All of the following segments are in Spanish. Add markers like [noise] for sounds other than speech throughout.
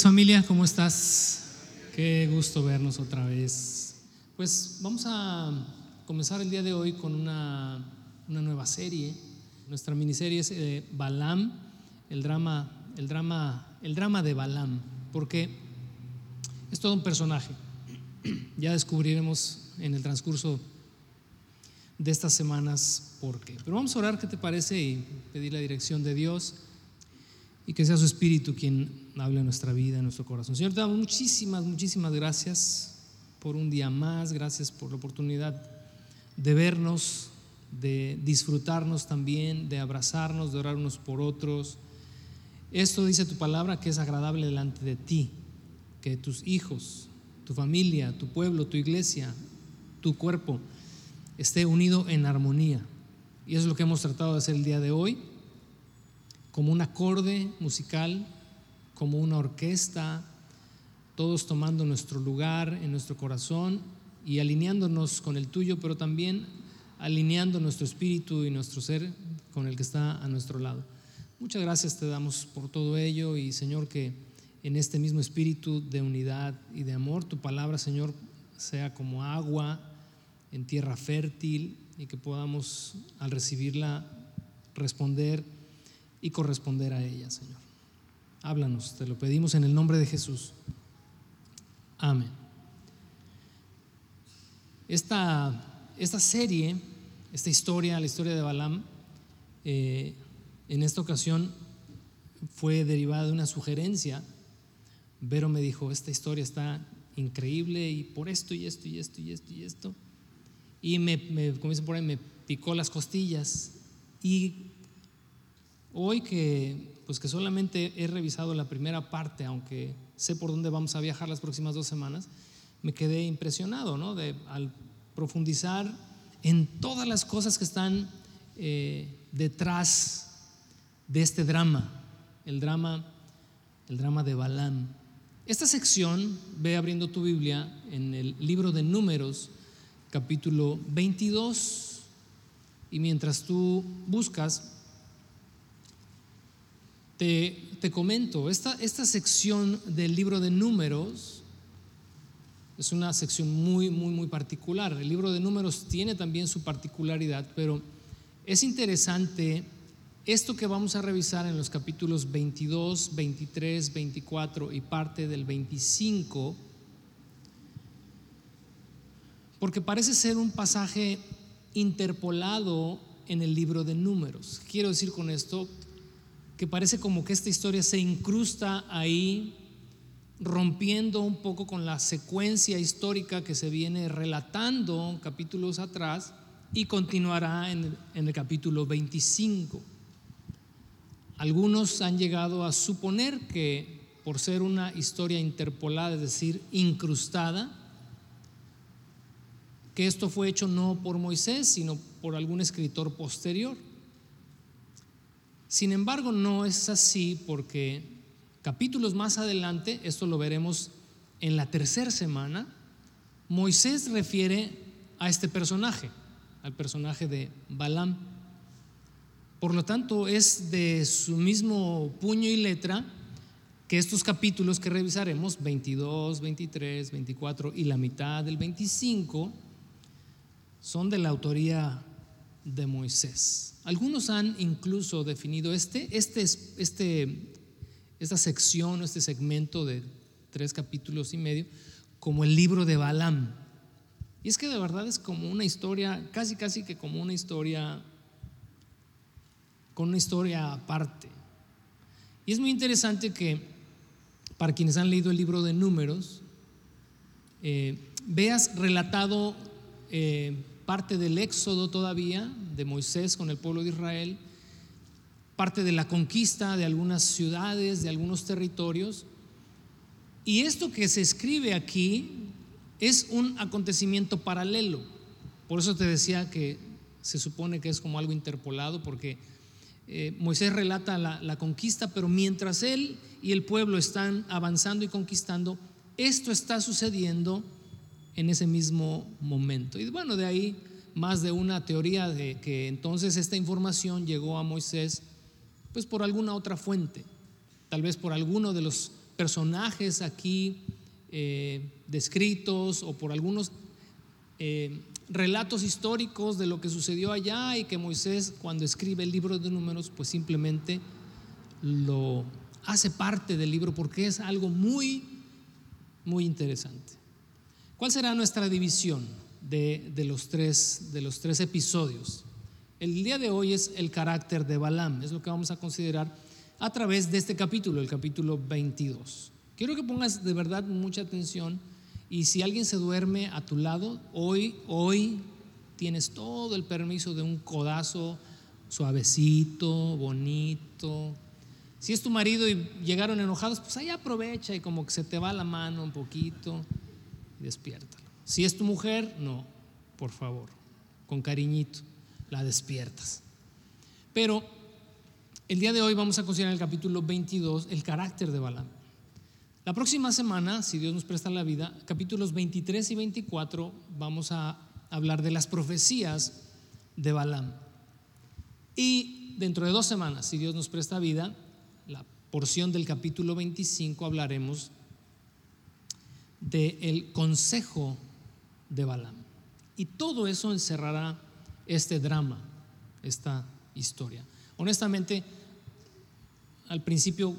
días familia, ¿cómo estás? Qué gusto vernos otra vez. Pues vamos a comenzar el día de hoy con una, una nueva serie. Nuestra miniserie es eh, Balam, el drama, el, drama, el drama de Balam, porque es todo un personaje. [clears throat] Ya descubriremos en el transcurso de estas semanas por qué. Pero vamos a orar, ¿qué te parece? Y pedir la dirección de Dios y que sea su Espíritu quien hable nuestra vida, en nuestro corazón. Señor, te damos muchísimas, muchísimas gracias por un día más, gracias por la oportunidad de vernos, de disfrutarnos también, de abrazarnos, de orar unos por otros. Esto dice tu palabra que es agradable delante de ti, que tus hijos, tu familia, tu pueblo, tu iglesia, tu cuerpo esté unido en armonía. Y eso es lo que hemos tratado de hacer el día de hoy como un acorde musical, como una orquesta, todos tomando nuestro lugar en nuestro corazón y alineándonos con el tuyo, pero también alineando nuestro espíritu y nuestro ser con el que está a nuestro lado. Muchas gracias te damos por todo ello y Señor que en este mismo espíritu de unidad y de amor, tu palabra Señor sea como agua en tierra fértil y que podamos al recibirla responder y corresponder a ella, Señor. Háblanos, te lo pedimos en el nombre de Jesús. Amén. Esta, esta serie, esta historia, la historia de Balaam, eh, en esta ocasión fue derivada de una sugerencia. Vero me dijo, esta historia está increíble y por esto y esto y esto y esto y esto. Y me, me por ahí, me picó las costillas. Y Hoy que, pues que solamente he revisado la primera parte, aunque sé por dónde vamos a viajar las próximas dos semanas, me quedé impresionado, ¿no? De, al profundizar en todas las cosas que están eh, detrás de este drama, el drama, el drama de Balaam. Esta sección, ve abriendo tu Biblia en el libro de Números, capítulo 22, y mientras tú buscas, te, comento, esta, esta sección del libro de números es una sección muy, muy, muy particular. El libro de números tiene también su particularidad, pero es interesante esto que vamos a revisar en los capítulos 22, 23, 24 y parte del 25, porque parece ser un pasaje interpolado en el libro de números. Quiero decir con esto que parece como que esta historia se incrusta ahí, rompiendo un poco con la secuencia histórica que se viene relatando capítulos atrás y continuará en el, capítulo 25. Algunos han llegado a suponer que por ser una historia interpolada, es decir, incrustada, que esto fue hecho no por Moisés, sino por algún escritor posterior. Sin embargo, no es así porque capítulos más adelante, esto lo veremos en la tercera semana, Moisés refiere a este personaje, al personaje de Balaam. Por lo tanto, es de su mismo puño y letra que estos capítulos que revisaremos, 22, 23, 24 y la mitad del 25, son de la autoría de Moisés. Algunos han incluso definido este, este, este, esta sección, este segmento de tres capítulos y medio, como el libro de Balaam. Y es que de verdad es como una historia, casi casi que como una historia, con una historia aparte. Y es muy interesante que para quienes han leído el libro de números, eh, veas relatado eh, parte del éxodo todavía de Moisés con el pueblo de Israel, parte de la conquista de algunas ciudades, de algunos territorios. Y esto que se escribe aquí es un acontecimiento paralelo. Por eso te decía que se supone que es como algo interpolado, porque eh, Moisés relata la, la conquista, pero mientras él y el pueblo están avanzando y conquistando, esto está sucediendo en ese mismo momento. Y bueno, de ahí más de una teoría de que entonces esta información llegó a Moisés pues por alguna otra fuente, tal vez por alguno de los personajes aquí eh, descritos o por algunos eh, relatos históricos de lo que sucedió allá y que Moisés cuando escribe el libro de números pues simplemente lo hace parte del libro porque es algo muy, muy interesante. ¿Cuál será nuestra división de, los, tres, de los tres episodios? El día de hoy es el carácter de Balaam, es lo que vamos a considerar a través de este capítulo, el capítulo 22. Quiero que pongas de verdad mucha atención y si alguien se duerme a tu lado, hoy, hoy tienes todo el permiso de un codazo suavecito, bonito. Si es tu marido y llegaron enojados, pues ahí aprovecha y como que se te va la mano un poquito despiértalo. Si es tu mujer, no, por favor, con cariñito, la despiertas. Pero el día de hoy vamos a considerar el capítulo 22, el carácter de Balaam. La próxima semana, si Dios nos presta la vida, capítulos 23 y 24, vamos a hablar de las profecías de Balaam. Y dentro de dos semanas, si Dios nos presta vida, la porción del capítulo 25 hablaremos del consejo de Balaam. Y todo eso encerrará este drama, esta historia. Honestamente, al principio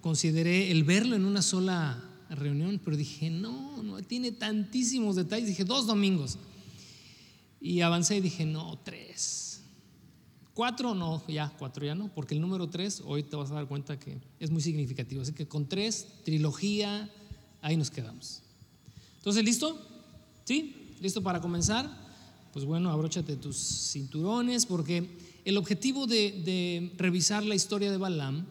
consideré el verlo en una sola reunión, pero dije, no, no, tiene tantísimos detalles. Dije, dos domingos. Y avancé y dije, no, tres. Cuatro, no, ya, cuatro ya no, porque el número tres, hoy te vas a dar cuenta que es muy significativo. Así que con tres, trilogía, ahí nos quedamos. Entonces, ¿listo? ¿Sí? ¿Listo para comenzar? Pues bueno, abróchate tus cinturones, porque el objetivo de, revisar la historia de Balaam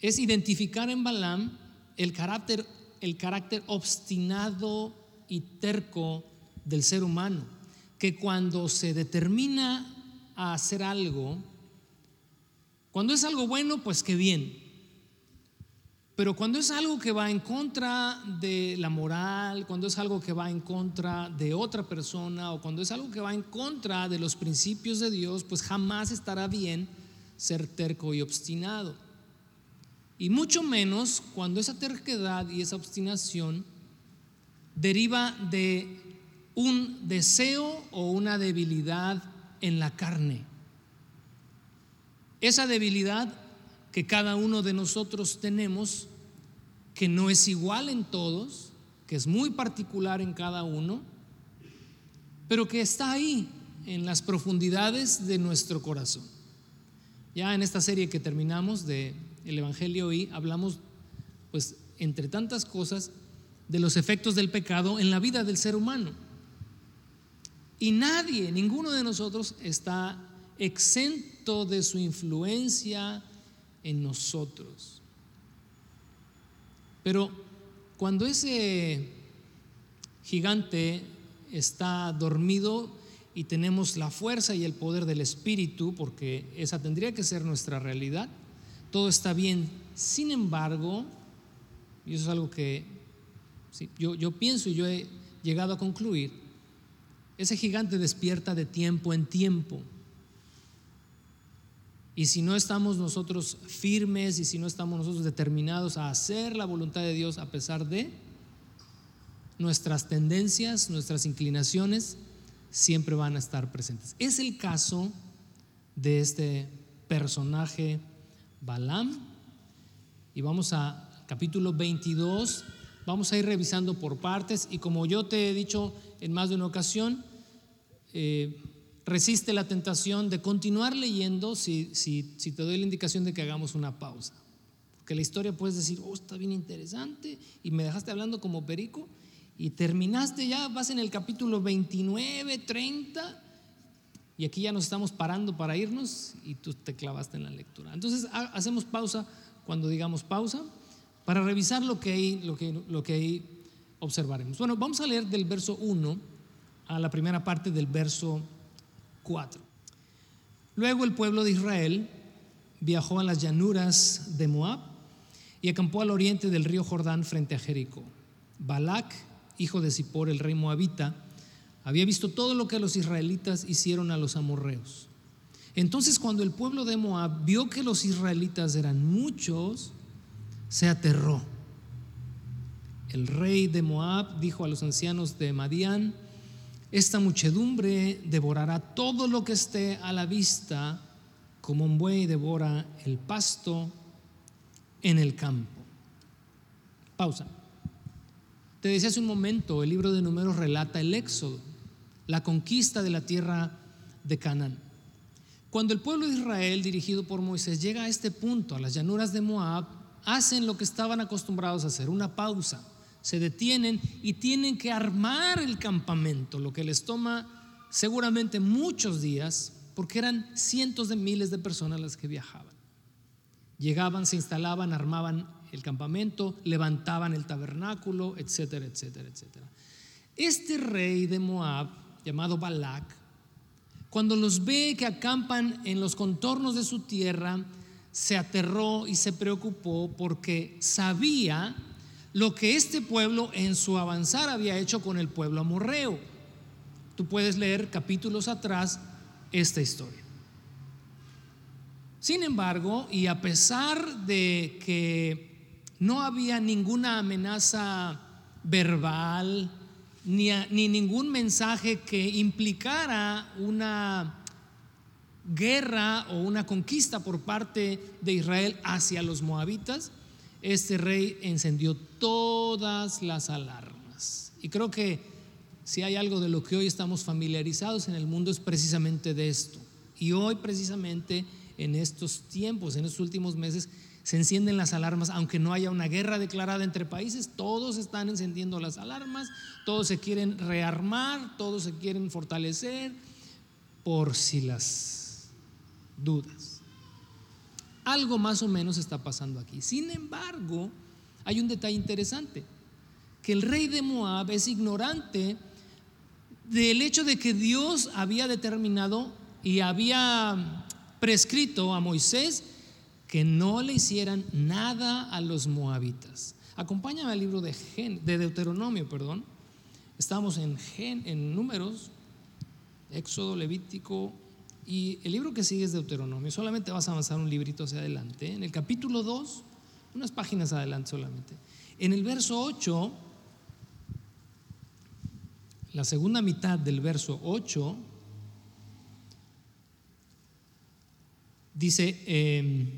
es identificar en Balaam el carácter, el carácter obstinado y terco del ser humano, que cuando se determina a hacer algo, cuando es algo bueno, pues qué bien. Pero cuando es algo que va en contra de la moral, cuando es algo que va en contra de otra persona o cuando es algo que va en contra de los principios de Dios, pues jamás estará bien ser terco y obstinado. Y mucho menos cuando esa terquedad y esa obstinación deriva de un deseo o una debilidad en la carne. Esa debilidad que cada uno de nosotros tenemos, que no es igual en todos, que es muy particular en cada uno, pero que está ahí, en las profundidades de nuestro corazón. Ya en esta serie que terminamos de el Evangelio hoy hablamos, pues, entre tantas cosas, de los efectos del pecado en la vida del ser humano. Y nadie, ninguno de nosotros está exento de su influencia en nosotros. Pero cuando ese gigante está dormido y tenemos la fuerza y el poder del Espíritu, porque esa tendría que ser nuestra realidad, todo está bien. Sin embargo, y eso es algo que yo, yo pienso y yo he llegado a concluir, ese gigante despierta de tiempo en tiempo. Y si no estamos nosotros firmes y si no estamos nosotros determinados a hacer la voluntad de Dios a pesar de nuestras tendencias, nuestras inclinaciones, siempre van a estar presentes. Es el caso de este personaje Balaam. Y vamos a capítulo 22. Vamos a ir revisando por partes y como yo te he dicho en más de una ocasión, eh, resiste la tentación de continuar leyendo si, si, te doy la indicación de que hagamos una pausa. Porque la historia puedes decir, oh, está bien interesante y me dejaste hablando como perico y terminaste ya, vas en el capítulo 29, 30 y aquí ya nos estamos parando para irnos y tú te clavaste en la lectura. Entonces hacemos pausa cuando digamos pausa para revisar lo que ahí, lo que, lo que observaremos. Bueno, vamos a leer del verso 1 a la primera parte del verso 4. Luego el pueblo de Israel viajó a las llanuras de Moab y acampó al oriente del río Jordán frente a Jericó. Balac, hijo de Zippor, el rey moabita, había visto todo lo que los israelitas hicieron a los amorreos. Entonces cuando el pueblo de Moab vio que los israelitas eran muchos, se aterró. El rey de Moab dijo a los ancianos de Madián, esta muchedumbre devorará todo lo que esté a la vista, como un buey devora el pasto en el campo. Pausa. Te decía hace un momento, el libro de números relata el éxodo, la conquista de la tierra de Canaán. Cuando el pueblo de Israel, dirigido por Moisés, llega a este punto, a las llanuras de Moab, hacen lo que estaban acostumbrados a hacer, una pausa. Se detienen y tienen que armar el campamento, lo que les toma seguramente muchos días, porque eran cientos de miles de personas las que viajaban. Llegaban, se instalaban, armaban el campamento, levantaban el tabernáculo, etcétera, etcétera, etcétera. Este rey de Moab, llamado Balak, cuando los ve que acampan en los contornos de su tierra, se aterró y se preocupó porque sabía lo que este pueblo en su avanzar había hecho con el pueblo amorreo. Tú puedes leer capítulos atrás esta historia. Sin embargo, y a pesar de que no había ninguna amenaza verbal, ni, ni, ningún mensaje que implicara una guerra o una conquista por parte de Israel hacia los moabitas, este rey encendió todas las alarmas. Y creo que si hay algo de lo que hoy estamos familiarizados en el mundo es precisamente de esto. Y hoy precisamente en estos tiempos, en estos últimos meses, se encienden las alarmas, aunque no haya una guerra declarada entre países, todos están encendiendo las alarmas, todos se quieren rearmar, todos se quieren fortalecer por si las dudas. Algo más o menos está pasando aquí. Sin embargo, hay un detalle interesante, que el rey de Moab es ignorante del hecho de que Dios había determinado y había prescrito a Moisés que no le hicieran nada a los moabitas. Acompáñame al libro de, de Deuteronomio, perdón. Estamos en, en números, Éxodo, Levítico, y el libro que sigue es Deuteronomio. Solamente vas a avanzar un librito hacia adelante. En el capítulo 2, unas páginas adelante solamente. En el verso 8, la segunda mitad del verso 8, Dice, em,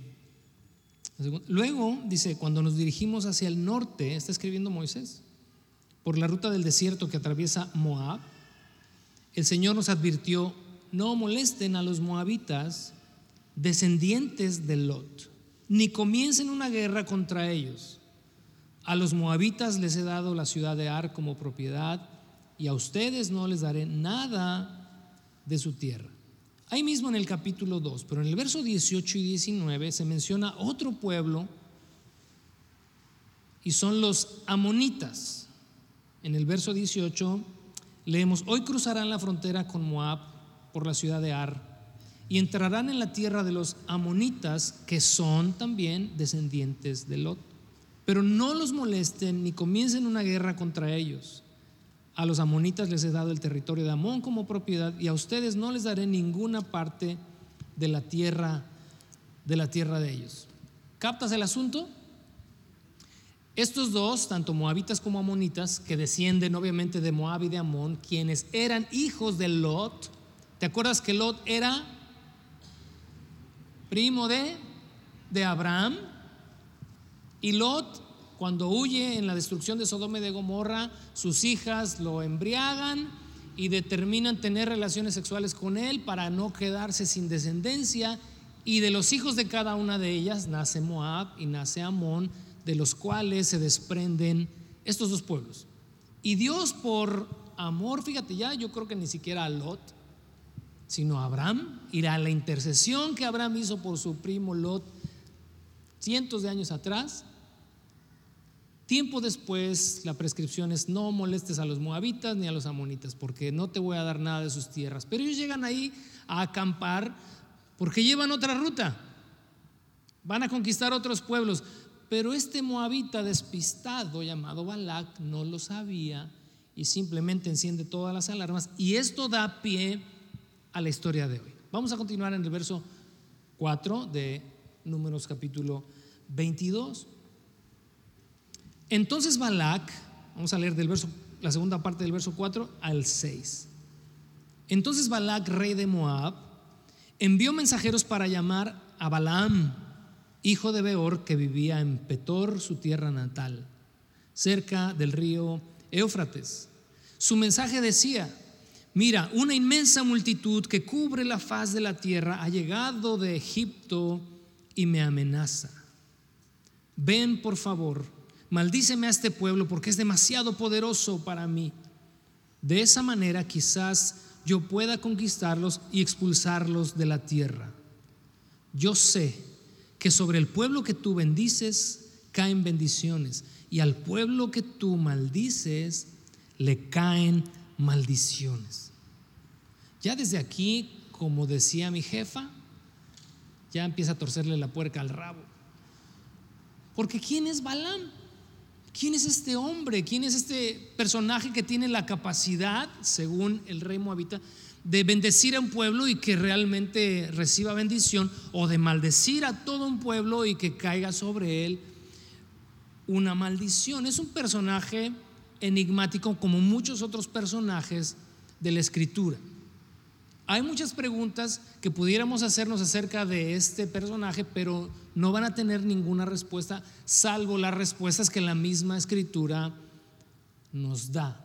luego, dice, cuando nos dirigimos hacia el norte, está escribiendo Moisés, por la ruta del desierto que atraviesa Moab, el Señor nos advirtió, no molesten a los moabitas, descendientes de Lot, ni comiencen una guerra contra ellos. A los moabitas les he dado la ciudad de Ar como propiedad, y a ustedes no les daré nada de su tierra. Ahí mismo en el capítulo 2, pero en el verso 18 y 19 se menciona otro pueblo y son los amonitas. En el verso 18 leemos, hoy cruzarán la frontera con Moab por la ciudad de Ar y entrarán en la tierra de los amonitas que son también descendientes de Lot. Pero no los molesten ni comiencen una guerra contra ellos a los amonitas les he dado el territorio de Amón como propiedad y a ustedes no les daré ninguna parte de la tierra de la tierra de ellos. ¿Captas el asunto? Estos dos, tanto moabitas como amonitas, que descienden obviamente de Moab y de Amón, quienes eran hijos de Lot, ¿te acuerdas que Lot era primo de, de Abraham? Y Lot cuando huye en la destrucción de Sodoma y de Gomorra, sus hijas lo embriagan y determinan tener relaciones sexuales con él para no quedarse sin descendencia. Y de los hijos de cada una de ellas nace Moab y nace Amón, de los cuales se desprenden estos dos pueblos. Y Dios por amor, fíjate ya, yo creo que ni siquiera a Lot, sino Abraham, irá a la intercesión que Abraham hizo por su primo Lot cientos de años atrás, Tiempo después, la prescripción es no molestes a los moabitas ni a los amonitas, porque no te voy a dar nada de sus tierras. Pero ellos llegan ahí a acampar porque llevan otra ruta. Van a conquistar otros pueblos. Pero este moabita despistado llamado Balak no lo sabía y simplemente enciende todas las alarmas. Y esto da pie a la historia de hoy. Vamos a continuar en el verso 4 de Números capítulo 22. Entonces Balac, vamos a leer del verso, la segunda parte del verso 4 al 6. Entonces Balac, rey de Moab, envió mensajeros para llamar a Balaam, hijo de Beor, que vivía en Petor, su tierra natal, cerca del río Éufrates. Su mensaje decía, mira, una inmensa multitud que cubre la faz de la tierra ha llegado de Egipto y me amenaza. Ven, por favor, maldíceme a este pueblo porque es demasiado poderoso para mí. De esa manera quizás yo pueda conquistarlos y expulsarlos de la tierra. Yo sé que sobre el pueblo que tú bendices caen bendiciones y al pueblo que tú maldices le caen maldiciones. Ya desde aquí, como decía mi jefa, ya empieza a torcerle la puerca al rabo. Porque ¿quién es Balaam? ¿Quién es este hombre? ¿Quién es este personaje que tiene la capacidad, según el rey Moabita, de bendecir a un pueblo y que realmente reciba bendición o de maldecir a todo un pueblo y que caiga sobre él una maldición? Es un personaje enigmático como muchos otros personajes de la escritura. Hay muchas preguntas que pudiéramos hacernos acerca de este personaje, pero no van a tener ninguna respuesta, salvo las respuestas que la misma escritura nos da.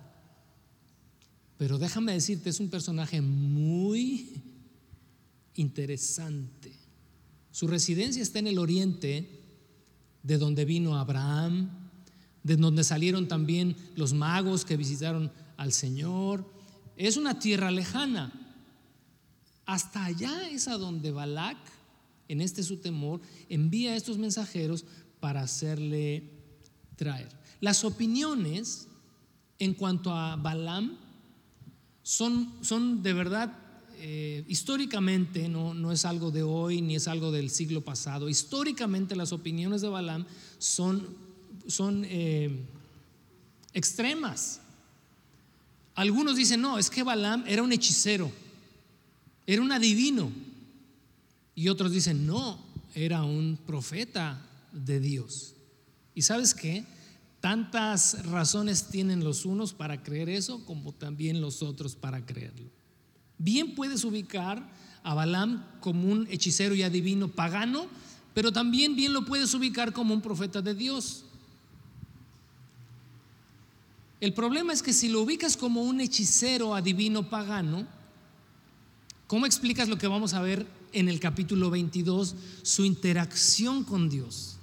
Pero déjame decirte, es un personaje muy interesante. Su residencia está en el oriente, de donde vino Abraham, de donde salieron también los magos que visitaron al Señor. Es una tierra lejana. Hasta allá es a donde Balac, en este su temor, envía a estos mensajeros para hacerle traer. Las opiniones en cuanto a Balaam son, son de verdad eh, históricamente, no, no, es algo de hoy ni es algo del siglo pasado, históricamente las opiniones de Balaam son, son eh, extremas. Algunos dicen, no, es que Balaam era un hechicero. Era un adivino. Y otros dicen, no, era un profeta de Dios. ¿Y sabes qué? Tantas razones tienen los unos para creer eso como también los otros para creerlo. Bien puedes ubicar a Balaam como un hechicero y adivino pagano, pero también bien lo puedes ubicar como un profeta de Dios. El problema es que si lo ubicas como un hechicero adivino pagano, ¿Cómo explicas lo que vamos a ver en el capítulo 22, su interacción con Dios?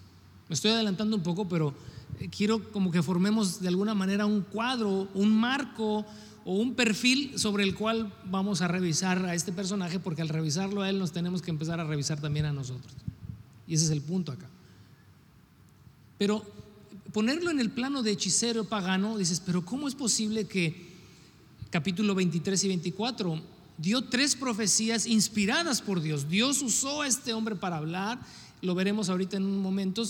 Me estoy adelantando un poco, pero eh, quiero como que formemos de alguna manera un cuadro, un marco o un perfil sobre el cual vamos a revisar a este personaje, porque al revisarlo a él nos tenemos que empezar a revisar también a nosotros. Y ese es el punto acá. Pero ponerlo en el plano de hechicero pagano, dices, pero ¿cómo es posible que capítulo 23 y 24 dio tres profecías inspiradas por Dios. Dios usó a este hombre para hablar, lo veremos ahorita en un momento.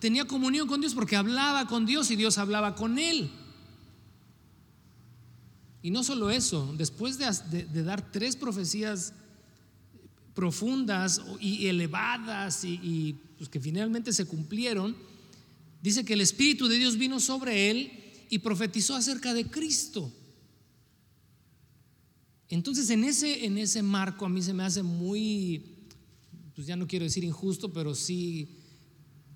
Tenía comunión con Dios porque hablaba con Dios y Dios hablaba con él. Y no solo eso, después de, dar tres profecías profundas y elevadas y, y pues que finalmente se cumplieron, dice que el Espíritu de Dios vino sobre él y profetizó acerca de Cristo. Entonces, en ese, en ese marco a mí se me hace muy, pues ya no quiero decir injusto, pero sí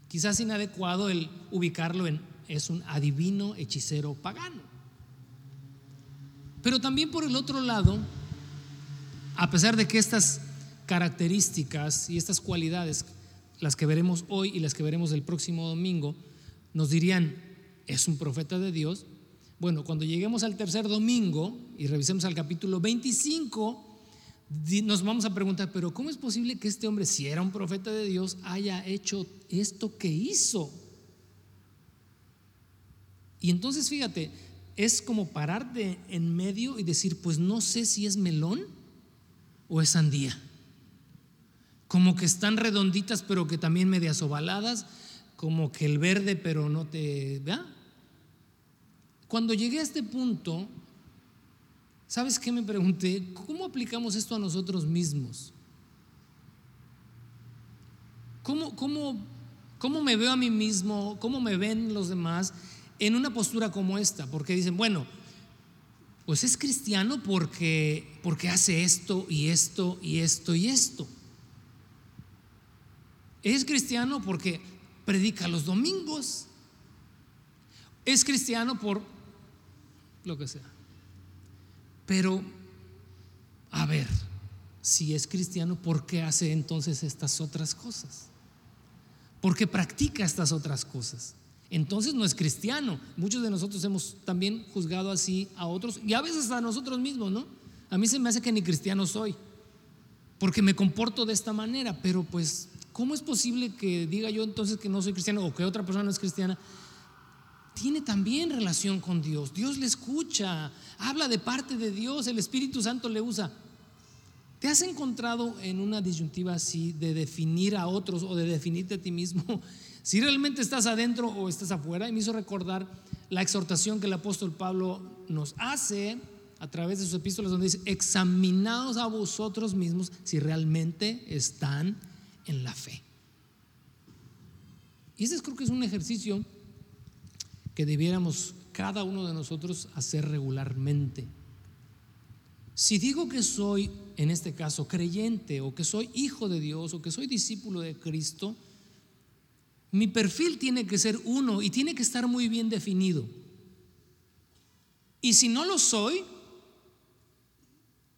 quizás inadecuado el ubicarlo en es un adivino hechicero pagano. Pero también por el otro lado, a pesar de que estas características y estas cualidades, las que veremos hoy y las que veremos el próximo domingo, nos dirían, es un profeta de Dios, bueno, cuando lleguemos al tercer domingo y revisemos al capítulo 25, nos vamos a preguntar, pero ¿cómo es posible que este hombre, si era un profeta de Dios, haya hecho esto que hizo? Y entonces fíjate, es como pararte en medio y decir, pues no sé si es melón o es sandía. Como que están redonditas pero que también medias ovaladas, como que el verde pero no te... ¿vea? Cuando llegué a este punto, ¿sabes qué me pregunté? ¿Cómo aplicamos esto a nosotros mismos? ¿Cómo, cómo, cómo me veo a mí mismo? ¿Cómo me ven los demás en una postura como esta, porque dicen, bueno, pues es cristiano porque, porque hace esto y esto y esto y esto. Es cristiano porque predica los domingos. Es cristiano por lo que sea. Pero, a ver, si es cristiano, ¿por qué hace entonces estas otras cosas? ¿Por qué practica estas otras cosas? Entonces no es cristiano. Muchos de nosotros hemos también juzgado así a otros y a veces a nosotros mismos, ¿no? A mí se me hace que ni cristiano soy, porque me comporto de esta manera, pero pues, ¿cómo es posible que diga yo entonces que no soy cristiano o que otra persona no es cristiana? tiene también relación con Dios. Dios le escucha, habla de parte de Dios, el Espíritu Santo le usa. ¿Te has encontrado en una disyuntiva así de definir a otros o de definirte a ti mismo? [laughs] Si realmente estás adentro o estás afuera. Y me hizo recordar la exhortación que el apóstol Pablo nos hace a través de sus epístolas donde dice, examinaos a vosotros mismos si realmente están en la fe. Y ese creo que es un ejercicio que debiéramos cada uno de nosotros hacer regularmente. Si digo que soy, en este caso, creyente o que soy hijo de Dios o que soy discípulo de Cristo, mi perfil tiene que ser uno y tiene que estar muy bien definido. Y si no lo soy,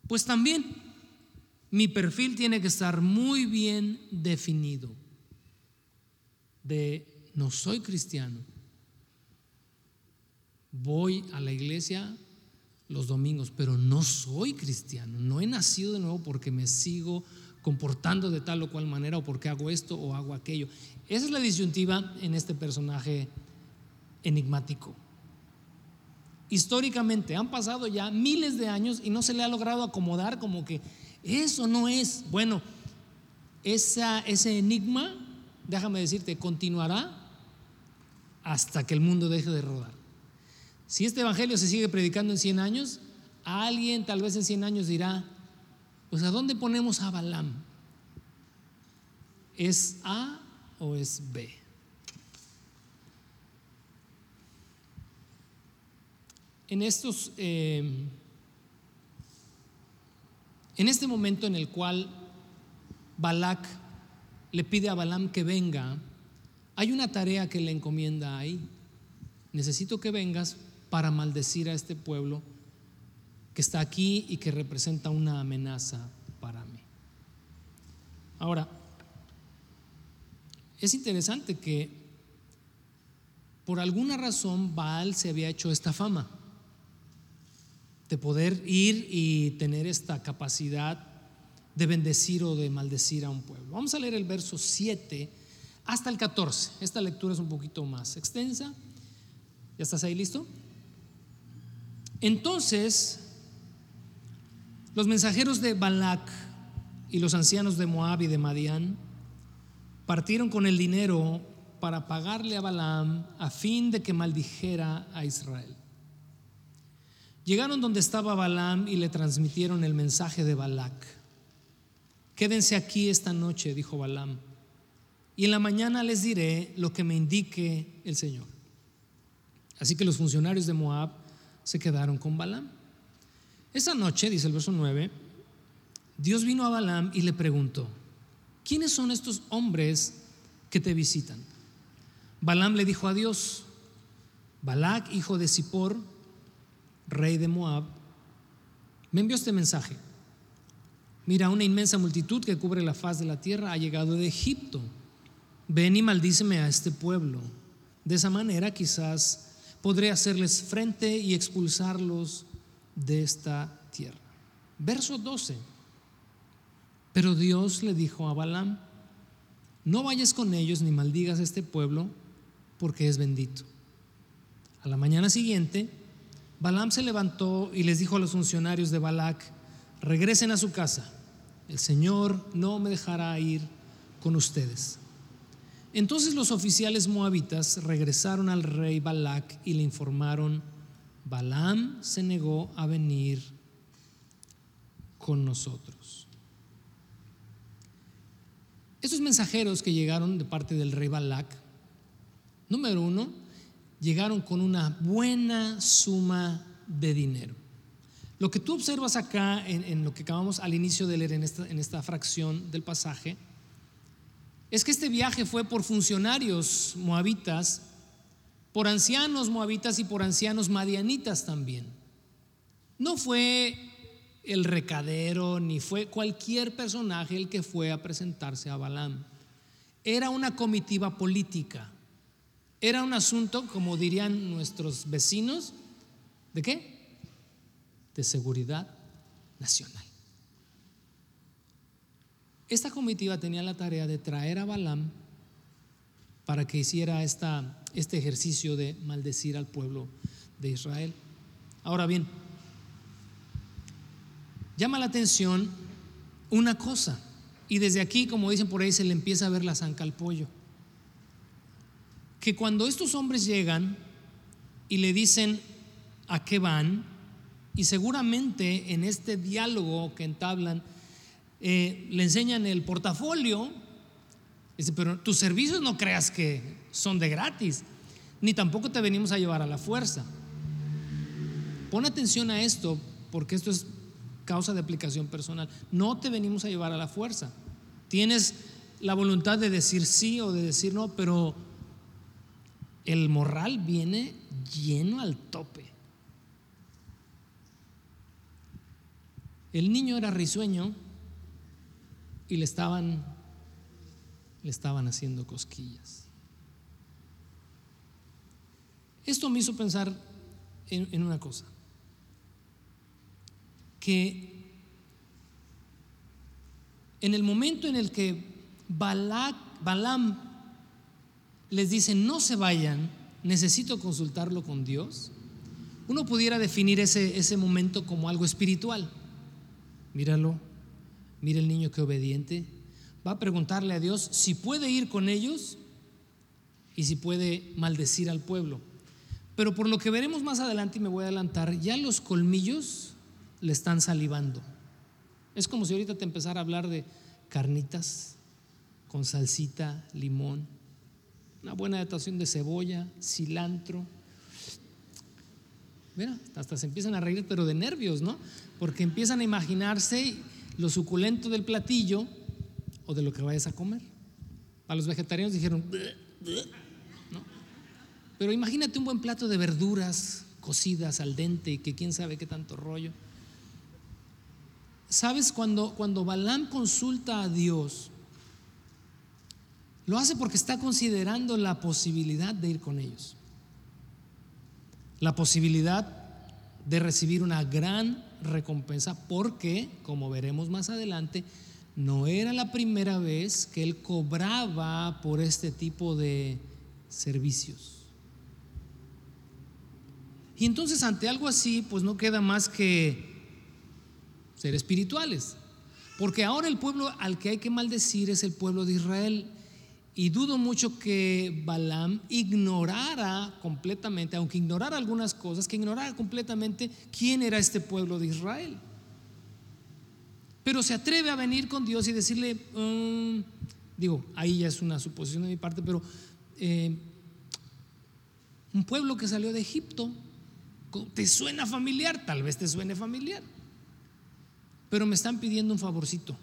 pues también mi perfil tiene que estar muy bien definido. De no soy cristiano voy a la iglesia los domingos, pero no soy cristiano, no he nacido de nuevo porque me sigo comportando de tal o cual manera o porque hago esto o hago aquello. Esa es la disyuntiva en este personaje enigmático. Históricamente han pasado ya miles de años y no se le ha logrado acomodar como que eso no es. Bueno, ese enigma, déjame decirte, continuará hasta que el mundo deje de rodar. Si este evangelio se sigue predicando en 100 años, alguien tal vez en 100 años dirá, pues ¿a dónde ponemos a Balaam? ¿Es A o es B? En estos, eh, en este momento en el cual Balak le pide a Balaam que venga, hay una tarea que le encomienda ahí. Necesito que vengas para maldecir a este pueblo que está aquí y que representa una amenaza para mí. Ahora, es interesante que por alguna razón Baal se había hecho esta fama de poder ir y tener esta capacidad de bendecir o de maldecir a un pueblo. Vamos a leer el verso 7 hasta el 14. Esta lectura es un poquito más extensa. ¿Ya estás ahí listo? Entonces, los mensajeros de Balac y los ancianos de Moab y de Madián partieron con el dinero para pagarle a Balaam a fin de que maldijera a Israel. Llegaron donde estaba Balaam y le transmitieron el mensaje de Balac. Quédense aquí esta noche, dijo Balaam, y en la mañana les diré lo que me indique el Señor. Así que los funcionarios de Moab se quedaron con Balaam. Esa noche, dice el verso 9, Dios vino a Balaam y le preguntó, ¿quiénes son estos hombres que te visitan? Balaam le dijo a Dios, Balac, hijo de Zippor, rey de Moab, me envió este mensaje. Mira, una inmensa multitud que cubre la faz de la tierra ha llegado de Egipto. Ven y maldíceme a este pueblo. De esa manera quizás podré hacerles frente y expulsarlos de esta tierra. Verso 12. Pero Dios le dijo a Balaam, no vayas con ellos ni maldigas a este pueblo, porque es bendito. A la mañana siguiente, Balaam se levantó y les dijo a los funcionarios de Balac, regresen a su casa, el Señor no me dejará ir con ustedes. Entonces los oficiales moabitas regresaron al rey Balac y le informaron, Balaam se negó a venir con nosotros. Estos mensajeros que llegaron de parte del rey Balac, número uno, llegaron con una buena suma de dinero. Lo que tú observas acá en, lo que acabamos al inicio de leer en esta, en esta fracción del pasaje, es que este viaje fue por funcionarios moabitas, por ancianos moabitas y por ancianos madianitas también. No fue el recadero ni fue cualquier personaje el que fue a presentarse a Balaam. Era una comitiva política. Era un asunto, como dirían nuestros vecinos, ¿de qué? De seguridad nacional. Esta comitiva tenía la tarea de traer a Balaam para que hiciera esta, este ejercicio de maldecir al pueblo de Israel. Ahora bien, llama la atención una cosa, y desde aquí, como dicen por ahí, se le empieza a ver la zanca al pollo. Que cuando estos hombres llegan y le dicen a qué van, y seguramente en este diálogo que entablan, eh, le enseñan el portafolio, dice, pero tus servicios no creas que son de gratis, ni tampoco te venimos a llevar a la fuerza. Pon atención a esto, porque esto es causa de aplicación personal. No te venimos a llevar a la fuerza. Tienes la voluntad de decir sí o de decir no, pero el morral viene lleno al tope. El niño era risueño y le estaban le estaban haciendo cosquillas. Esto me hizo pensar en, una cosa que en el momento en el que Balak, Balam les dice no se vayan, necesito consultarlo con Dios, uno pudiera definir ese, ese momento como algo espiritual. Míralo, mira el niño que obediente, va a preguntarle a Dios si puede ir con ellos y si puede maldecir al pueblo. Pero por lo que veremos más adelante, y me voy a adelantar, ya los colmillos le están salivando. Es como si ahorita te empezara a hablar de carnitas con salsita, limón, una buena dotación de cebolla, cilantro. Mira, hasta se empiezan a reír, pero de nervios, ¿no? Porque empiezan a imaginarse lo suculento del platillo o de lo que vayas a comer. A los vegetarianos dijeron, ¿no? Pero imagínate un buen plato de verduras cocidas al dente y que quién sabe qué tanto rollo. ¿Sabes? Cuando, cuando consulta a Dios, lo hace porque está considerando la posibilidad de ir con ellos. La posibilidad de recibir una gran recompensa porque, como veremos más adelante, no era la primera vez que él cobraba por este tipo de servicios. Y entonces ante algo así, pues no queda más que ser espirituales. Porque ahora el pueblo al que hay que maldecir es el pueblo de Israel. Y dudo mucho que Balaam ignorara completamente, aunque ignorara algunas cosas, que ignorara completamente quién era este pueblo de Israel. Pero se atreve a venir con Dios y decirle, mm", digo, ahí ya es una suposición de mi parte, pero eh, un pueblo que salió de Egipto, ¿te suena familiar? Tal vez te suene familiar pero me están pidiendo un favorcito.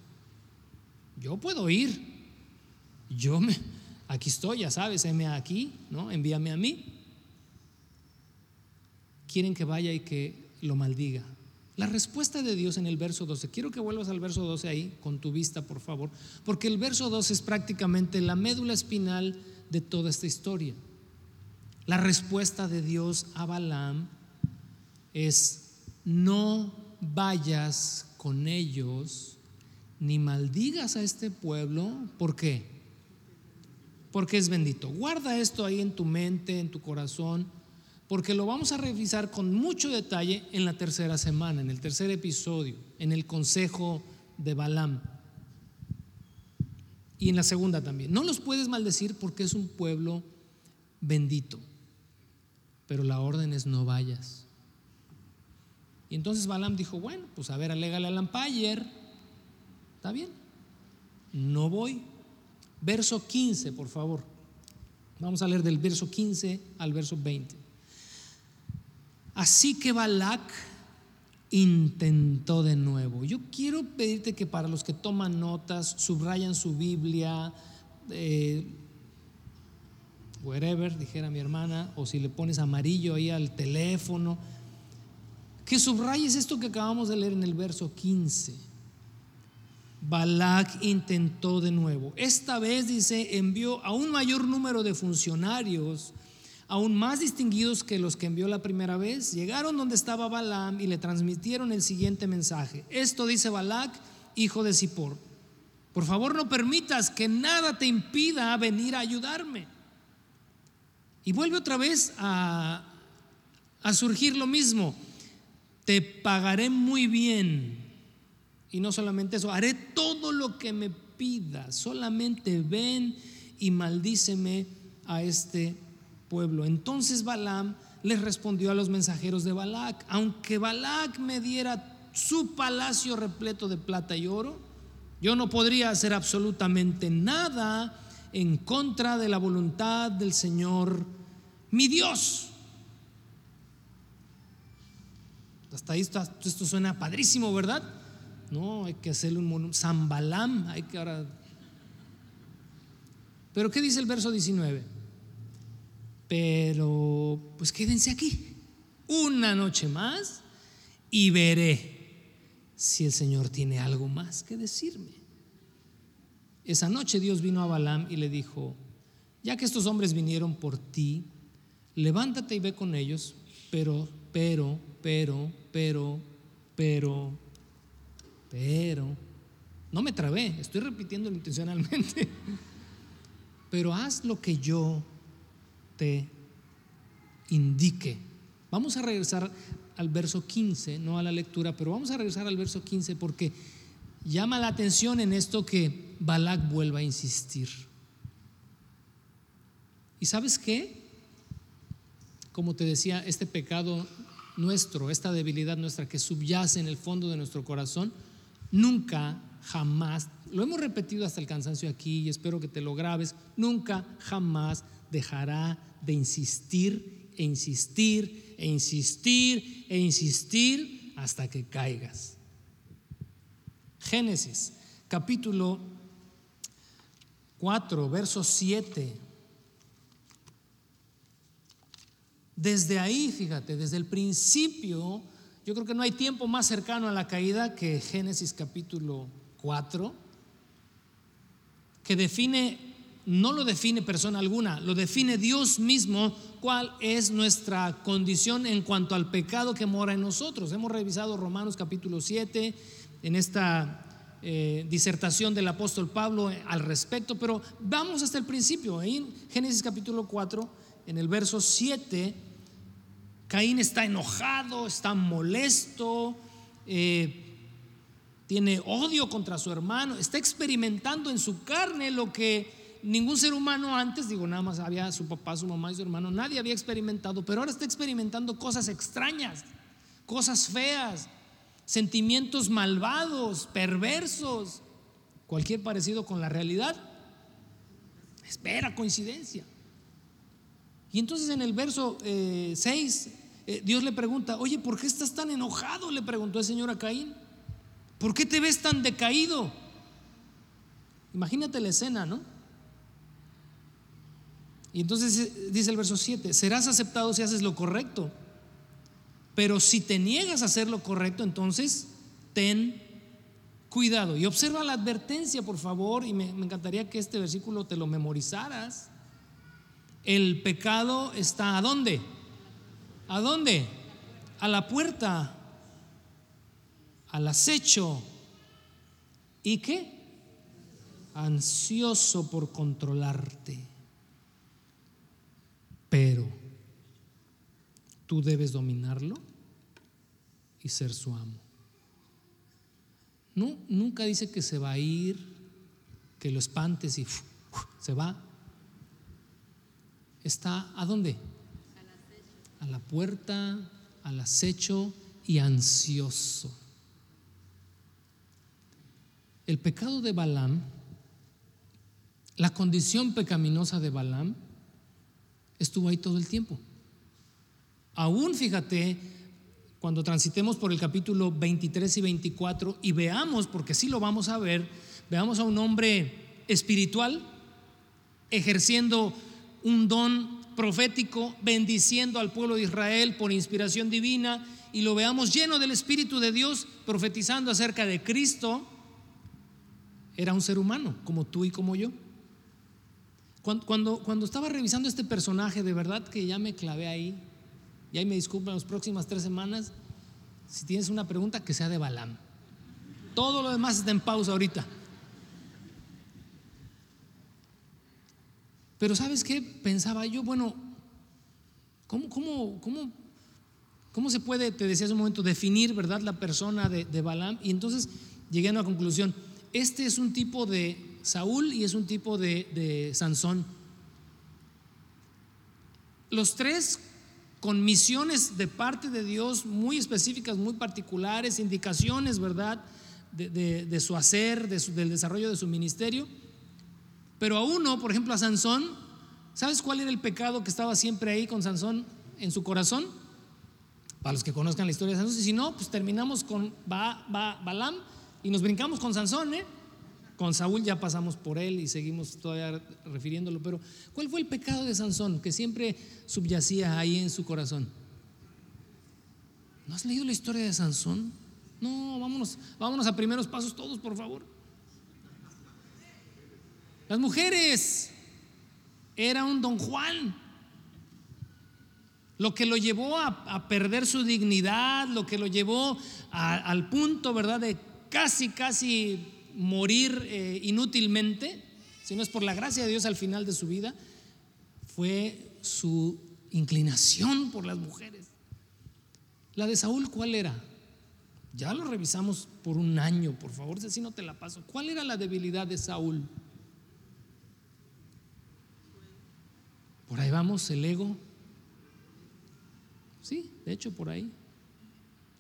Yo puedo ir. Yo me, aquí estoy, ya sabes, heme aquí, ¿no? Envíame a mí. Quieren que vaya y que lo maldiga. La respuesta de Dios en el verso 12, quiero que vuelvas al verso 12 ahí, con tu vista, por favor, porque el verso 12 es prácticamente la médula espinal de toda esta historia. La respuesta de Dios a Balaam es, no vayas con ellos, ni maldigas a este pueblo. ¿Por qué? Porque es bendito. Guarda esto ahí en tu mente, en tu corazón, porque lo vamos a revisar con mucho detalle en la tercera semana, en el tercer episodio, en el consejo de Balaam. Y en la segunda también. No los puedes maldecir porque es un pueblo bendito. Pero la orden es no vayas. Y entonces Balaam dijo, bueno, pues a ver, alégale a Lampayer. ¿Está bien? No voy. Verso 15, por favor. Vamos a leer del verso 15 al verso 20. Así que Balac intentó de nuevo. Yo quiero pedirte que para los que toman notas, subrayan su Biblia, eh, wherever, dijera mi hermana, o si le pones amarillo ahí al teléfono, que subrayes esto que acabamos de leer en el verso 15. Balak intentó de nuevo. Esta vez, dice, envió a un mayor número de funcionarios aún más distinguidos que los que envió la primera vez, llegaron donde estaba Balaam y le transmitieron el siguiente mensaje. Esto dice Balac, hijo de Zippor. Por favor, no permitas que nada te impida venir a ayudarme. Y vuelve otra vez a surgir lo mismo. Te pagaré muy bien. Y no solamente eso, haré todo lo que me pidas. Solamente ven y maldíceme a este pueblo. Entonces Balaam les respondió a los mensajeros de Balac, aunque Balac me diera su palacio repleto de plata y oro, yo no podría hacer absolutamente nada en contra de la voluntad del Señor, mi Dios. Hasta ahí esto suena padrísimo, ¿verdad? No, hay que hacerle un monumento. San Balam, hay que ahora. Pero ¿qué dice el verso 19? pero pues quédense aquí una noche más y veré si el Señor tiene algo más que decirme. Esa noche Dios vino a Balaam y le dijo, ya que estos hombres vinieron por ti, levántate y ve con ellos, pero, pero, pero, pero, pero, pero, no me trabé, estoy repitiendo intencionalmente, [laughs] pero haz lo que yo te indique. Vamos a regresar al verso 15, no a la lectura, pero vamos a regresar al verso 15 porque llama la atención en esto que Balak vuelva a insistir. ¿Y sabes qué? Como te decía, este pecado nuestro, esta debilidad nuestra que subyace en el fondo de nuestro corazón, nunca, jamás, lo hemos repetido hasta el cansancio aquí y espero que te lo grabes, nunca, jamás dejará de insistir e insistir e insistir e insistir hasta que caigas. Génesis capítulo 4, verso 7. Desde ahí, fíjate, desde el principio, yo creo que no hay tiempo más cercano a la caída que Génesis capítulo 4, que define no lo define persona alguna, lo define Dios mismo cuál es nuestra condición en cuanto al pecado que mora en nosotros. Hemos revisado Romanos capítulo 7 en esta eh, disertación del apóstol Pablo al respecto, pero vamos hasta el principio. En Génesis capítulo 4, en el verso 7, Caín está enojado, está molesto, eh, tiene odio contra su hermano, está experimentando en su carne lo que ningún ser humano antes, digo, nada más había su papá, su mamá y su hermano, nadie había experimentado, pero ahora está experimentando cosas extrañas, cosas feas, sentimientos malvados, perversos, cualquier parecido con la realidad. Espera coincidencia. Y entonces en el verso 6, eh, eh, Dios le pregunta, oye, ¿por qué estás tan enojado? Le preguntó el Señor a Caín. ¿Por qué te ves tan decaído? Imagínate la escena, ¿no? Y entonces eh, dice el verso 7, serás aceptado si haces lo correcto. Pero si te niegas a hacer lo correcto, entonces ten cuidado. Y observa la advertencia, por favor, y me, encantaría que este versículo te lo memorizaras. El pecado está a dónde? ¿A dónde? A la puerta, al acecho. ¿Y qué? Ansioso por controlarte pero tú debes dominarlo y ser su amo. Nunca dice que se va a ir, que lo espantes y se va. Está a dónde? A la puerta, al acecho y ansioso. El pecado de Balaam, la condición pecaminosa de Balaam, estuvo ahí todo el tiempo. Aún fíjate, cuando transitemos por el capítulo 23 y 24 y veamos, porque sí lo vamos a ver, veamos a un hombre espiritual ejerciendo un don profético, bendiciendo al pueblo de Israel por inspiración divina, y lo veamos lleno del Espíritu de Dios, profetizando acerca de Cristo, era un ser humano, como tú y como yo. Cuando, cuando, estaba revisando este personaje, de verdad que ya me clavé ahí, y ahí me disculpan las próximas tres semanas, si tienes una pregunta, que sea de Balam. Todo lo demás está en pausa ahorita. Pero ¿sabes qué? Pensaba yo, bueno, ¿cómo, cómo, cómo, cómo se puede, te decía hace un momento, definir, ¿verdad?, la persona de, de Balaam. Y entonces llegué a una conclusión. Este es un tipo de Saúl y es un tipo de, Sansón. Los tres con misiones de parte de Dios muy específicas, muy particulares, indicaciones, ¿verdad?, de, su hacer, del desarrollo de su ministerio. Pero a uno, por ejemplo, a Sansón, ¿sabes cuál era el pecado que estaba siempre ahí con Sansón en su corazón? Para los que conozcan la historia de Sansón, y si no, pues terminamos con ba, ba, Balam y nos brincamos con Sansón, ¿eh? Con Saúl ya pasamos por él y seguimos todavía refiriéndolo, pero ¿cuál fue el pecado de Sansón que siempre subyacía ahí en su corazón? ¿No has leído la historia de Sansón? No, vámonos, vámonos a primeros pasos todos, por favor. Las mujeres. Era un don Juan. Lo que lo llevó a, perder su dignidad, lo que lo llevó al punto, ¿verdad?, de casi, casi morir eh, inútilmente, si no es por la gracia de Dios al final de su vida, fue su inclinación por las mujeres. La de Saúl, ¿cuál era? Ya lo revisamos por un año, por favor, si no te la paso. ¿Cuál era la debilidad de Saúl? Por ahí vamos, el ego. Sí, de hecho, por ahí.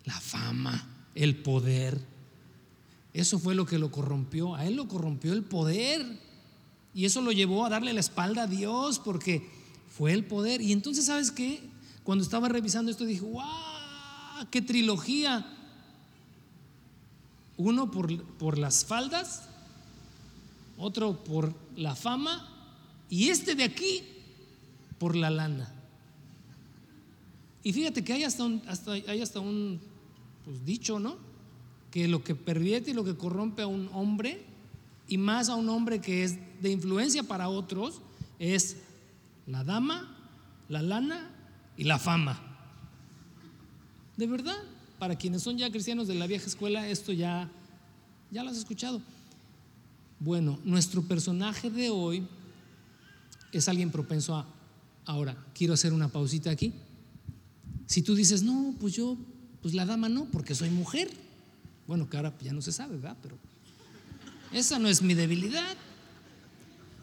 La fama, el poder. Eso fue lo que lo corrompió. A él lo corrompió el poder. Y eso lo llevó a darle la espalda a Dios porque fue el poder. Y entonces, ¿sabes qué? Cuando estaba revisando esto dije, ¡wow! ¡Qué trilogía! Uno por, por las faldas, otro por la fama y este de aquí por la lana. Y fíjate que hay hasta un, hasta, hay hasta un pues, dicho, ¿no? Que lo que pervierte y lo que corrompe a un hombre, y más a un hombre que es de influencia para otros, es la dama, la lana y la fama. De verdad, para quienes son ya cristianos de la vieja escuela, esto ya, ya lo has escuchado. Bueno, nuestro personaje de hoy es alguien propenso a Ahora, quiero hacer una pausita aquí. Si tú dices, no, pues yo, pues la dama no, porque soy mujer. Bueno, que ahora ya no se sabe, ¿verdad? Pero esa no es mi debilidad.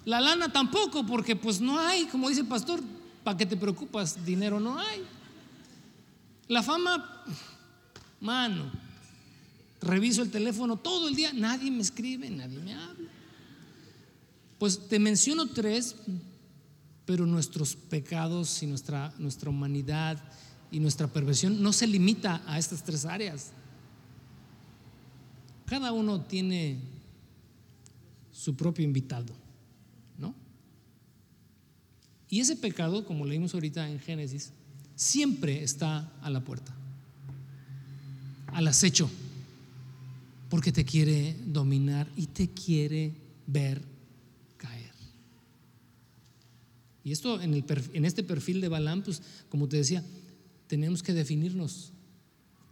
La lana tampoco, porque pues no hay, como dice el pastor, ¿para qué te preocupas? Dinero no hay. La fama, mano, reviso el teléfono todo el día, nadie me escribe, nadie me habla. Pues te menciono tres pero nuestros pecados y nuestra, nuestra humanidad y nuestra perversión no se limita a estas tres áreas. Cada uno tiene su propio invitado, ¿no? Y ese pecado, como leímos ahorita en Génesis, siempre está a la puerta, al acecho, porque te quiere dominar y te quiere ver Y esto en, el, en este perfil de Balaam, pues como te decía, tenemos que definirnos.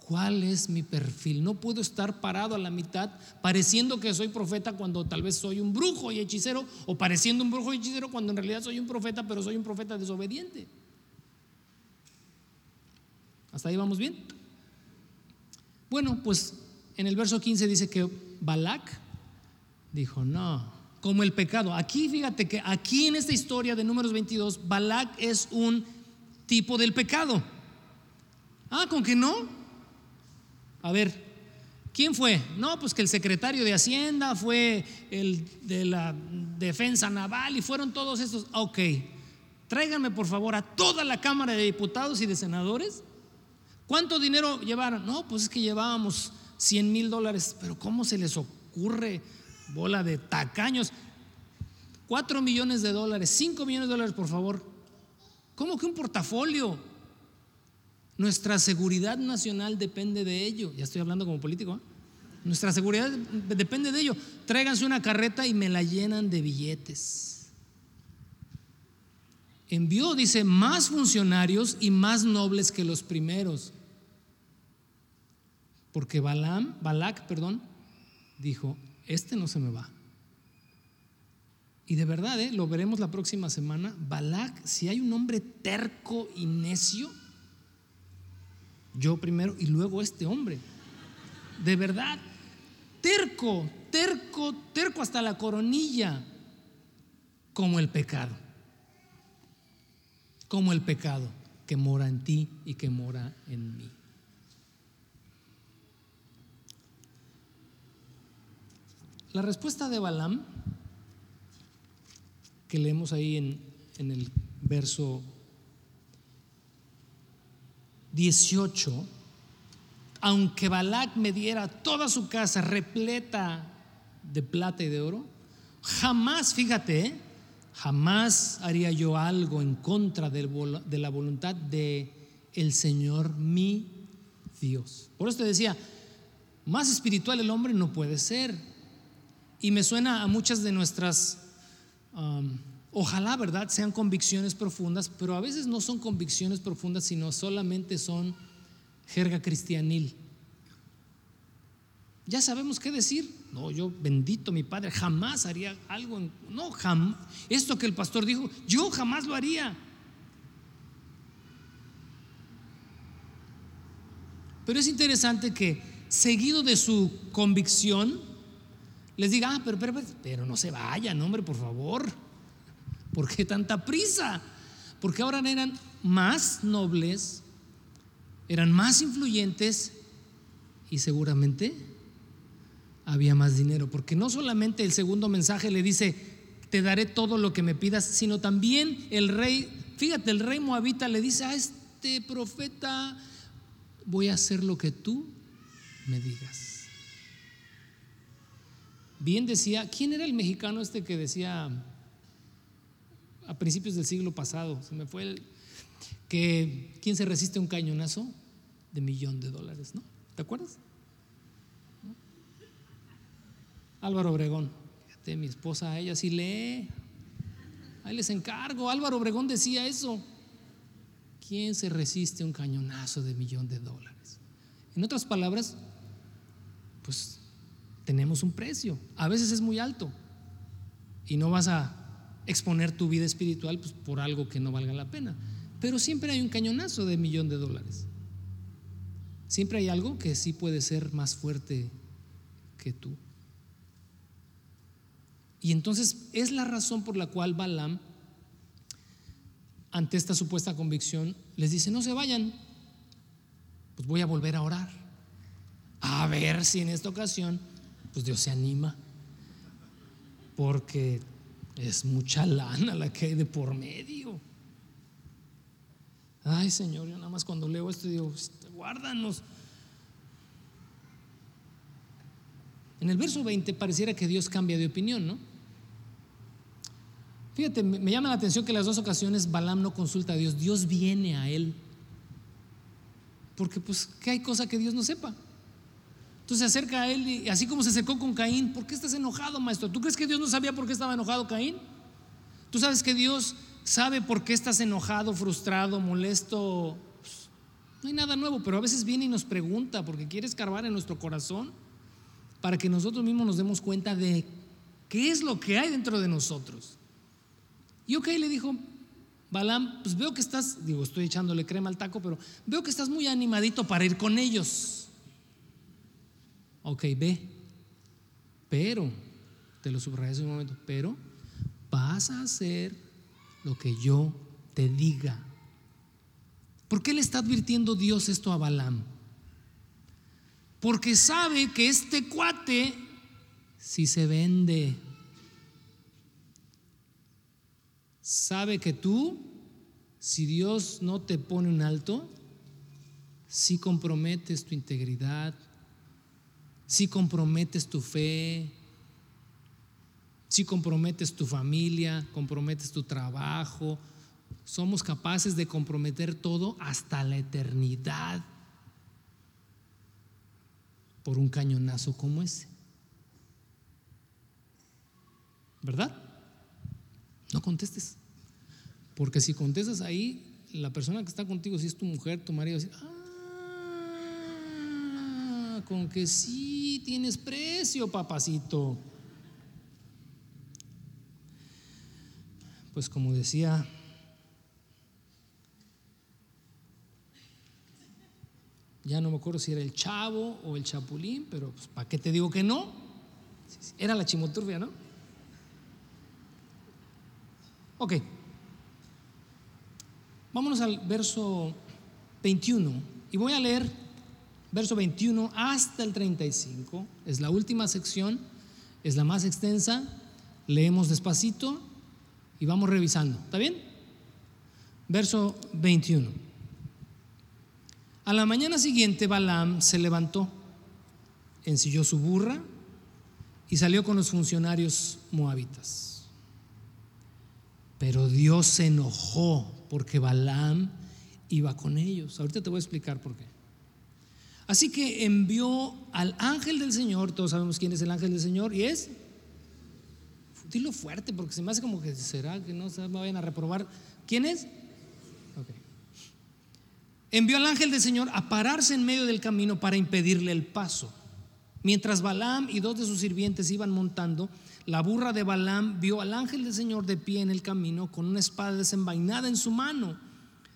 ¿Cuál es mi perfil? No puedo estar parado a la mitad pareciendo que soy profeta cuando tal vez soy un brujo y hechicero o pareciendo un brujo y hechicero cuando en realidad soy un profeta pero soy un profeta desobediente. ¿Hasta ahí vamos bien? Bueno, pues en el verso 15 dice que Balak dijo, no, como el pecado. Aquí fíjate que aquí en esta historia de números 22, Balak es un tipo del pecado. Ah, con que no. A ver, ¿quién fue? No, pues que el secretario de Hacienda fue el de la defensa naval y fueron todos estos. Ok, tráiganme por favor a toda la Cámara de Diputados y de Senadores. ¿Cuánto dinero llevaron? No, pues es que llevábamos 100 mil dólares, pero ¿cómo se les ocurre, bola de tacaños? 4 millones de dólares, 5 millones de dólares, por favor. ¿Cómo que un portafolio? Nuestra seguridad nacional depende de ello. Ya estoy hablando como político. ¿eh? Nuestra seguridad depende de ello. Tráiganse una carreta y me la llenan de billetes. Envió, dice, más funcionarios y más nobles que los primeros. Porque Balaam, Balak, perdón, dijo, este no se me va. Y de verdad, ¿eh? lo veremos la próxima semana. Balak, si hay un hombre terco y necio, yo primero y luego este hombre. De verdad, terco, terco, terco hasta la coronilla, como el pecado, como el pecado que mora en ti y que mora en mí. La respuesta de Balaam, que leemos ahí en, en el verso 18, aunque Balac me diera toda su casa repleta de plata y de oro, jamás, fíjate, ¿eh? jamás haría yo algo en contra de la voluntad de el Señor mi Dios. Por eso te decía, más espiritual el hombre no puede ser. Y me suena a muchas de nuestras, um, ojalá, ¿verdad? Sean convicciones profundas, pero a veces no son convicciones profundas, sino solamente son jerga cristianil. Ya sabemos qué decir. No, yo bendito mi padre, jamás haría algo. no, jamás. Esto que el pastor dijo, yo jamás lo haría. Pero es interesante que seguido de su convicción, les diga, ah, pero, pero, pero no se vayan, hombre, por favor. ¿Por qué tanta prisa? Porque ahora eran más nobles, eran más influyentes y seguramente había más dinero. Porque no solamente el segundo mensaje le dice, te daré todo lo que me pidas, sino también el rey, fíjate, el rey moabita le dice a este profeta, voy a hacer lo que tú me digas. Bien decía, ¿quién era el mexicano este que decía a principios del siglo pasado? Se me fue el que ¿quién se resiste a un cañonazo de millón de dólares? ¿no? ¿Te acuerdas? Álvaro Obregón, fíjate, mi esposa, ella sí lee. Ahí les encargo. Álvaro Obregón decía eso. ¿Quién se resiste a un cañonazo de millón de dólares? En otras palabras, pues tenemos un precio. A veces es muy alto y no vas a exponer tu vida espiritual pues, por algo que no valga la pena. Pero siempre hay un cañonazo de millón de dólares. Siempre hay algo que sí puede ser más fuerte que tú. Y entonces es la razón por la cual Balaam, ante esta supuesta convicción, les dice, no se vayan, pues voy a volver a orar. A ver si en esta ocasión, pues Dios se anima. Porque es mucha lana la que hay de por medio. Ay, Señor, yo nada más cuando leo esto digo, este, guárdanos. En el verso 20 pareciera que Dios cambia de opinión, ¿no? Fíjate, me llama la atención que las dos ocasiones Balaam no consulta a Dios, Dios viene a él. Porque pues, ¿qué hay cosa que Dios no sepa? Entonces se acerca a él y así como se acercó con Caín, ¿por qué estás enojado, maestro? ¿Tú crees que Dios no sabía por qué estaba enojado Caín? ¿Tú sabes que Dios sabe por qué estás enojado, frustrado, molesto. Pues, no hay nada nuevo, pero a veces viene y nos pregunta porque quiere escarbar en nuestro corazón para que nosotros mismos nos demos cuenta de qué es lo que hay dentro de nosotros. Y ok, le dijo, Balam, pues veo que estás, digo, estoy echándole crema al taco, pero veo que estás muy animadito para ir con ellos. Ok, ve, pero, te lo subrayé un momento, pero vas a hacer lo que yo te diga. ¿Por qué le está advirtiendo Dios esto a Balaam? Porque sabe que este cuate, si se vende, sabe que tú si Dios no te pone un alto, si comprometes tu integridad, si comprometes tu fe, si comprometes tu familia, comprometes tu trabajo, somos capaces de comprometer todo hasta la eternidad por un cañonazo como ese. ¿Verdad? No contestes. Porque si contestas ahí, la persona que está contigo, si es tu mujer, tu marido, va ah, con que sí tienes precio, papacito. Pues como decía ya no me acuerdo si era el chavo o el chapulín, pero pues, ¿para qué te digo que no? Era la chimoturfia, ¿no? Ok. Vámonos al verso 21 y voy a leer verso 21 hasta el 35. Es la última sección, es la más extensa. Leemos despacito y vamos revisando. ¿Está bien? Verso 21. A la mañana siguiente Balaam se levantó, ensilló su burra y salió con los funcionarios moabitas. Pero Dios se enojó porque Balaam iba con ellos. Ahorita te voy a explicar por qué. Así que envió al ángel del Señor, todos sabemos quién es el ángel del Señor, y es, dilo fuerte porque se me hace como que será que no se vayan a reprobar. ¿Quién es? envió al ángel del Señor a pararse en medio del camino para impedirle el paso. Mientras Balaam y dos de sus sirvientes iban montando, la burra de Balaam vio al ángel del Señor de pie en el camino con una espada desenvainada en su mano.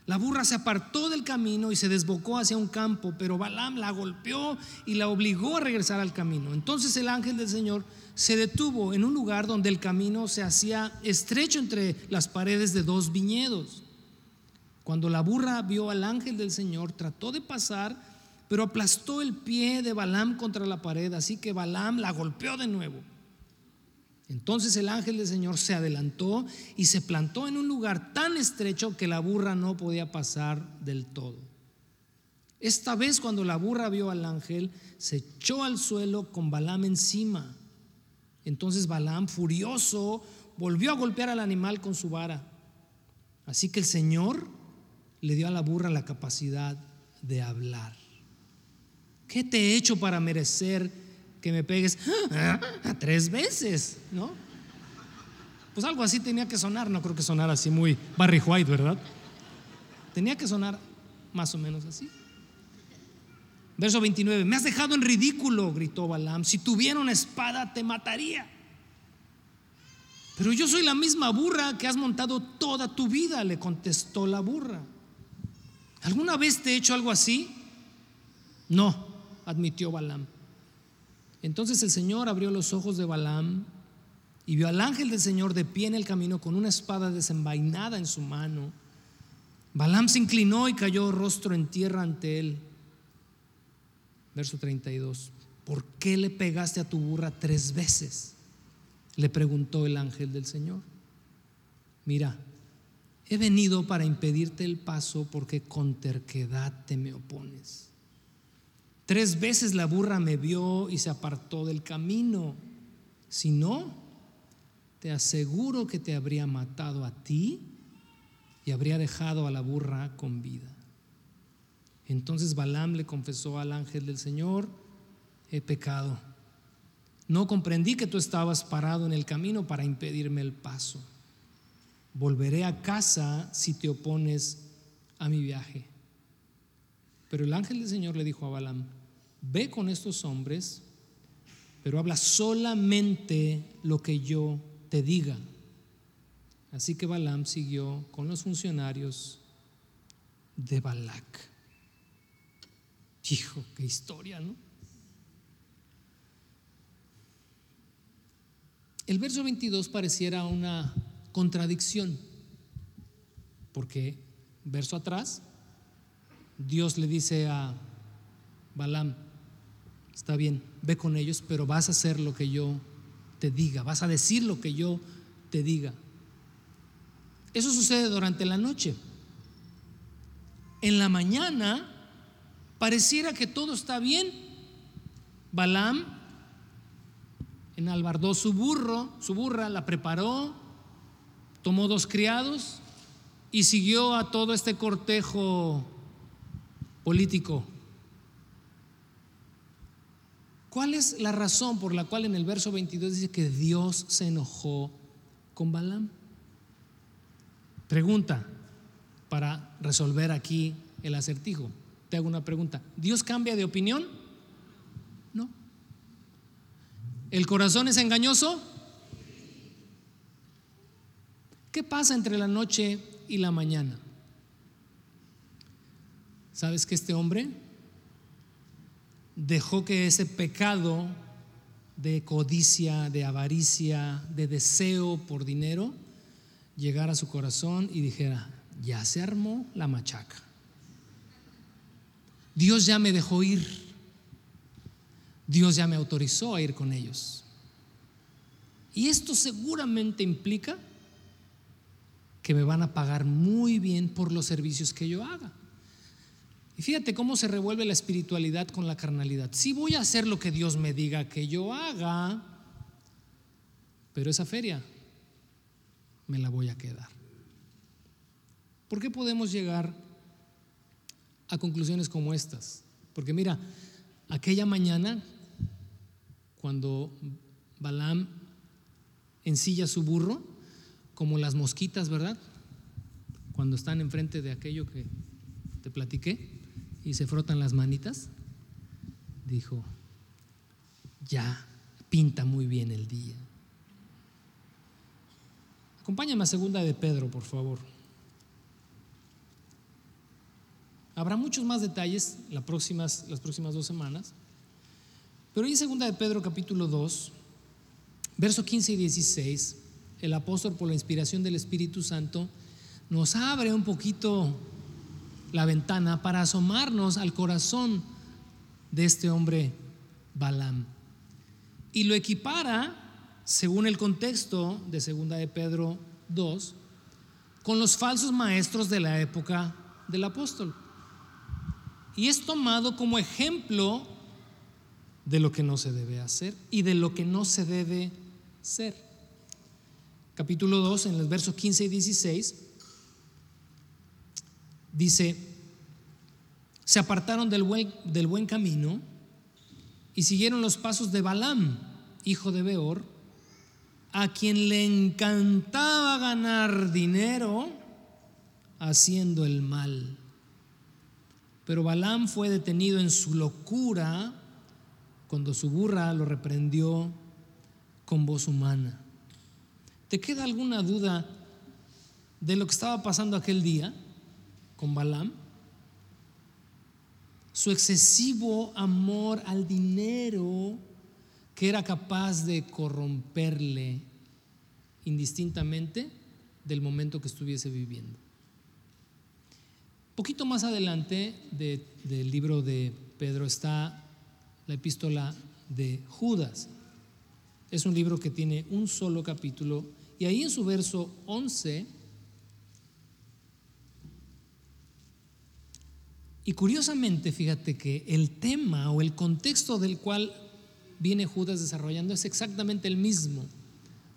La burra se apartó del camino y se desbocó hacia un campo, pero Balaam la golpeó y la obligó a regresar al camino. Entonces el ángel del Señor se detuvo en un lugar donde el camino se hacía estrecho entre las paredes de dos viñedos. Cuando la burra vio al ángel del Señor, trató de pasar, pero aplastó el pie de Balaam contra la pared, así que Balaam la golpeó de nuevo. Entonces el ángel del Señor se adelantó y se plantó en un lugar tan estrecho que la burra no podía pasar del todo. Esta vez cuando la burra vio al ángel, se echó al suelo con Balaam encima. Entonces Balaam, furioso, volvió a golpear al animal con su vara. Así que el Señor le dio a la burra la capacidad de hablar. ¿Qué te he hecho para merecer que me pegues tres veces? ¿No? Pues algo así tenía que sonar, no creo que sonara así muy Barry White, ¿verdad? Tenía que sonar más o menos así. Verso 29, me has dejado en ridículo, gritó Balaam, si tuviera una espada te mataría. Pero yo soy la misma burra que has montado toda tu vida, le contestó la burra. ¿Alguna vez te he hecho algo así? No, admitió Balaam. Entonces el Señor abrió los ojos de Balaam y vio al ángel del Señor de pie en el camino con una espada desenvainada en su mano. Balaam se inclinó y cayó rostro en tierra ante él. Verso 32. ¿Por qué le pegaste a tu burra tres veces? Le preguntó el ángel del Señor. Mira, He venido para impedirte el paso porque con terquedad te me opones. Tres veces la burra me vio y se apartó del camino. Si no, te aseguro que te habría matado a ti y habría dejado a la burra con vida. Entonces Balaam le confesó al ángel del Señor, he pecado. No comprendí que tú estabas parado en el camino para impedirme el paso volveré a casa si te opones a mi viaje. Pero el ángel del Señor le dijo a Balaam, ve con estos hombres, pero habla solamente lo que yo te diga. Así que Balaam siguió con los funcionarios de Balac. Hijo, qué historia, ¿no? El verso 22 pareciera una contradicción, porque verso atrás, Dios le dice a Balaam, está bien, ve con ellos, pero vas a hacer lo que yo te diga, vas a decir lo que yo te diga. Eso sucede durante la noche. en la mañana pareciera que todo está bien. Balaam enalbardó su burro, su burra, la preparó, tomó dos criados y siguió a todo este cortejo político. ¿Cuál es la razón por la cual en el verso 22 dice que Dios se enojó con Balaam? Pregunta para resolver aquí el acertijo. Te hago una pregunta. ¿Dios cambia de opinión? No. ¿El corazón es engañoso? ¿Qué pasa entre la noche y la mañana? ¿Sabes que este hombre dejó que ese pecado de codicia, de avaricia, de deseo por dinero, llegara a su corazón y dijera, ya se armó la machaca. Dios ya me dejó ir. Dios ya me autorizó a ir con ellos. Y esto seguramente implica que me van a pagar muy bien por los servicios que yo haga. Fíjate cómo se revuelve la espiritualidad con la carnalidad. Si voy a hacer lo que Dios me diga que yo haga, pero esa feria me la voy a quedar. ¿Por qué podemos llegar a conclusiones como estas? Porque mira, aquella mañana, cuando Balaam ensilla su burro, como las mosquitas, ¿verdad? Cuando están enfrente de aquello que te platiqué y se frotan las manitas, dijo, ya pinta muy bien el día. Acompáñame a segunda de Pedro, por favor. Habrá muchos más detalles las próximas, las próximas dos semanas. Pero en segunda de Pedro capítulo 2, verso 15 y 16, el apóstol por la inspiración del Espíritu Santo nos abre un poquito la ventana para asomarnos al corazón de este hombre Balaam. Y lo equipara según el contexto de Segunda de Pedro 2, con los falsos maestros de la época del apóstol. Y es tomado como ejemplo de lo que no se debe hacer y de lo que no se debe ser. Capítulo 2, en los versos 15 y 16, dice, se apartaron del buen, del buen camino y siguieron los pasos de Balaam, hijo de Beor, a quien le encantaba ganar dinero haciendo el mal. Pero Balaam fue detenido en su locura cuando su burra lo reprendió con voz humana. ¿Te queda alguna duda de lo que estaba pasando aquel día con Balaam? Su excesivo amor al dinero que era capaz de corromperle indistintamente del momento que estuviese viviendo. Poquito más adelante del libro de Pedro está la epístola de Judas. Es un libro que tiene un solo capítulo y ahí en su verso 11, y curiosamente fíjate que el tema o el contexto del cual viene Judas desarrollando es exactamente el mismo.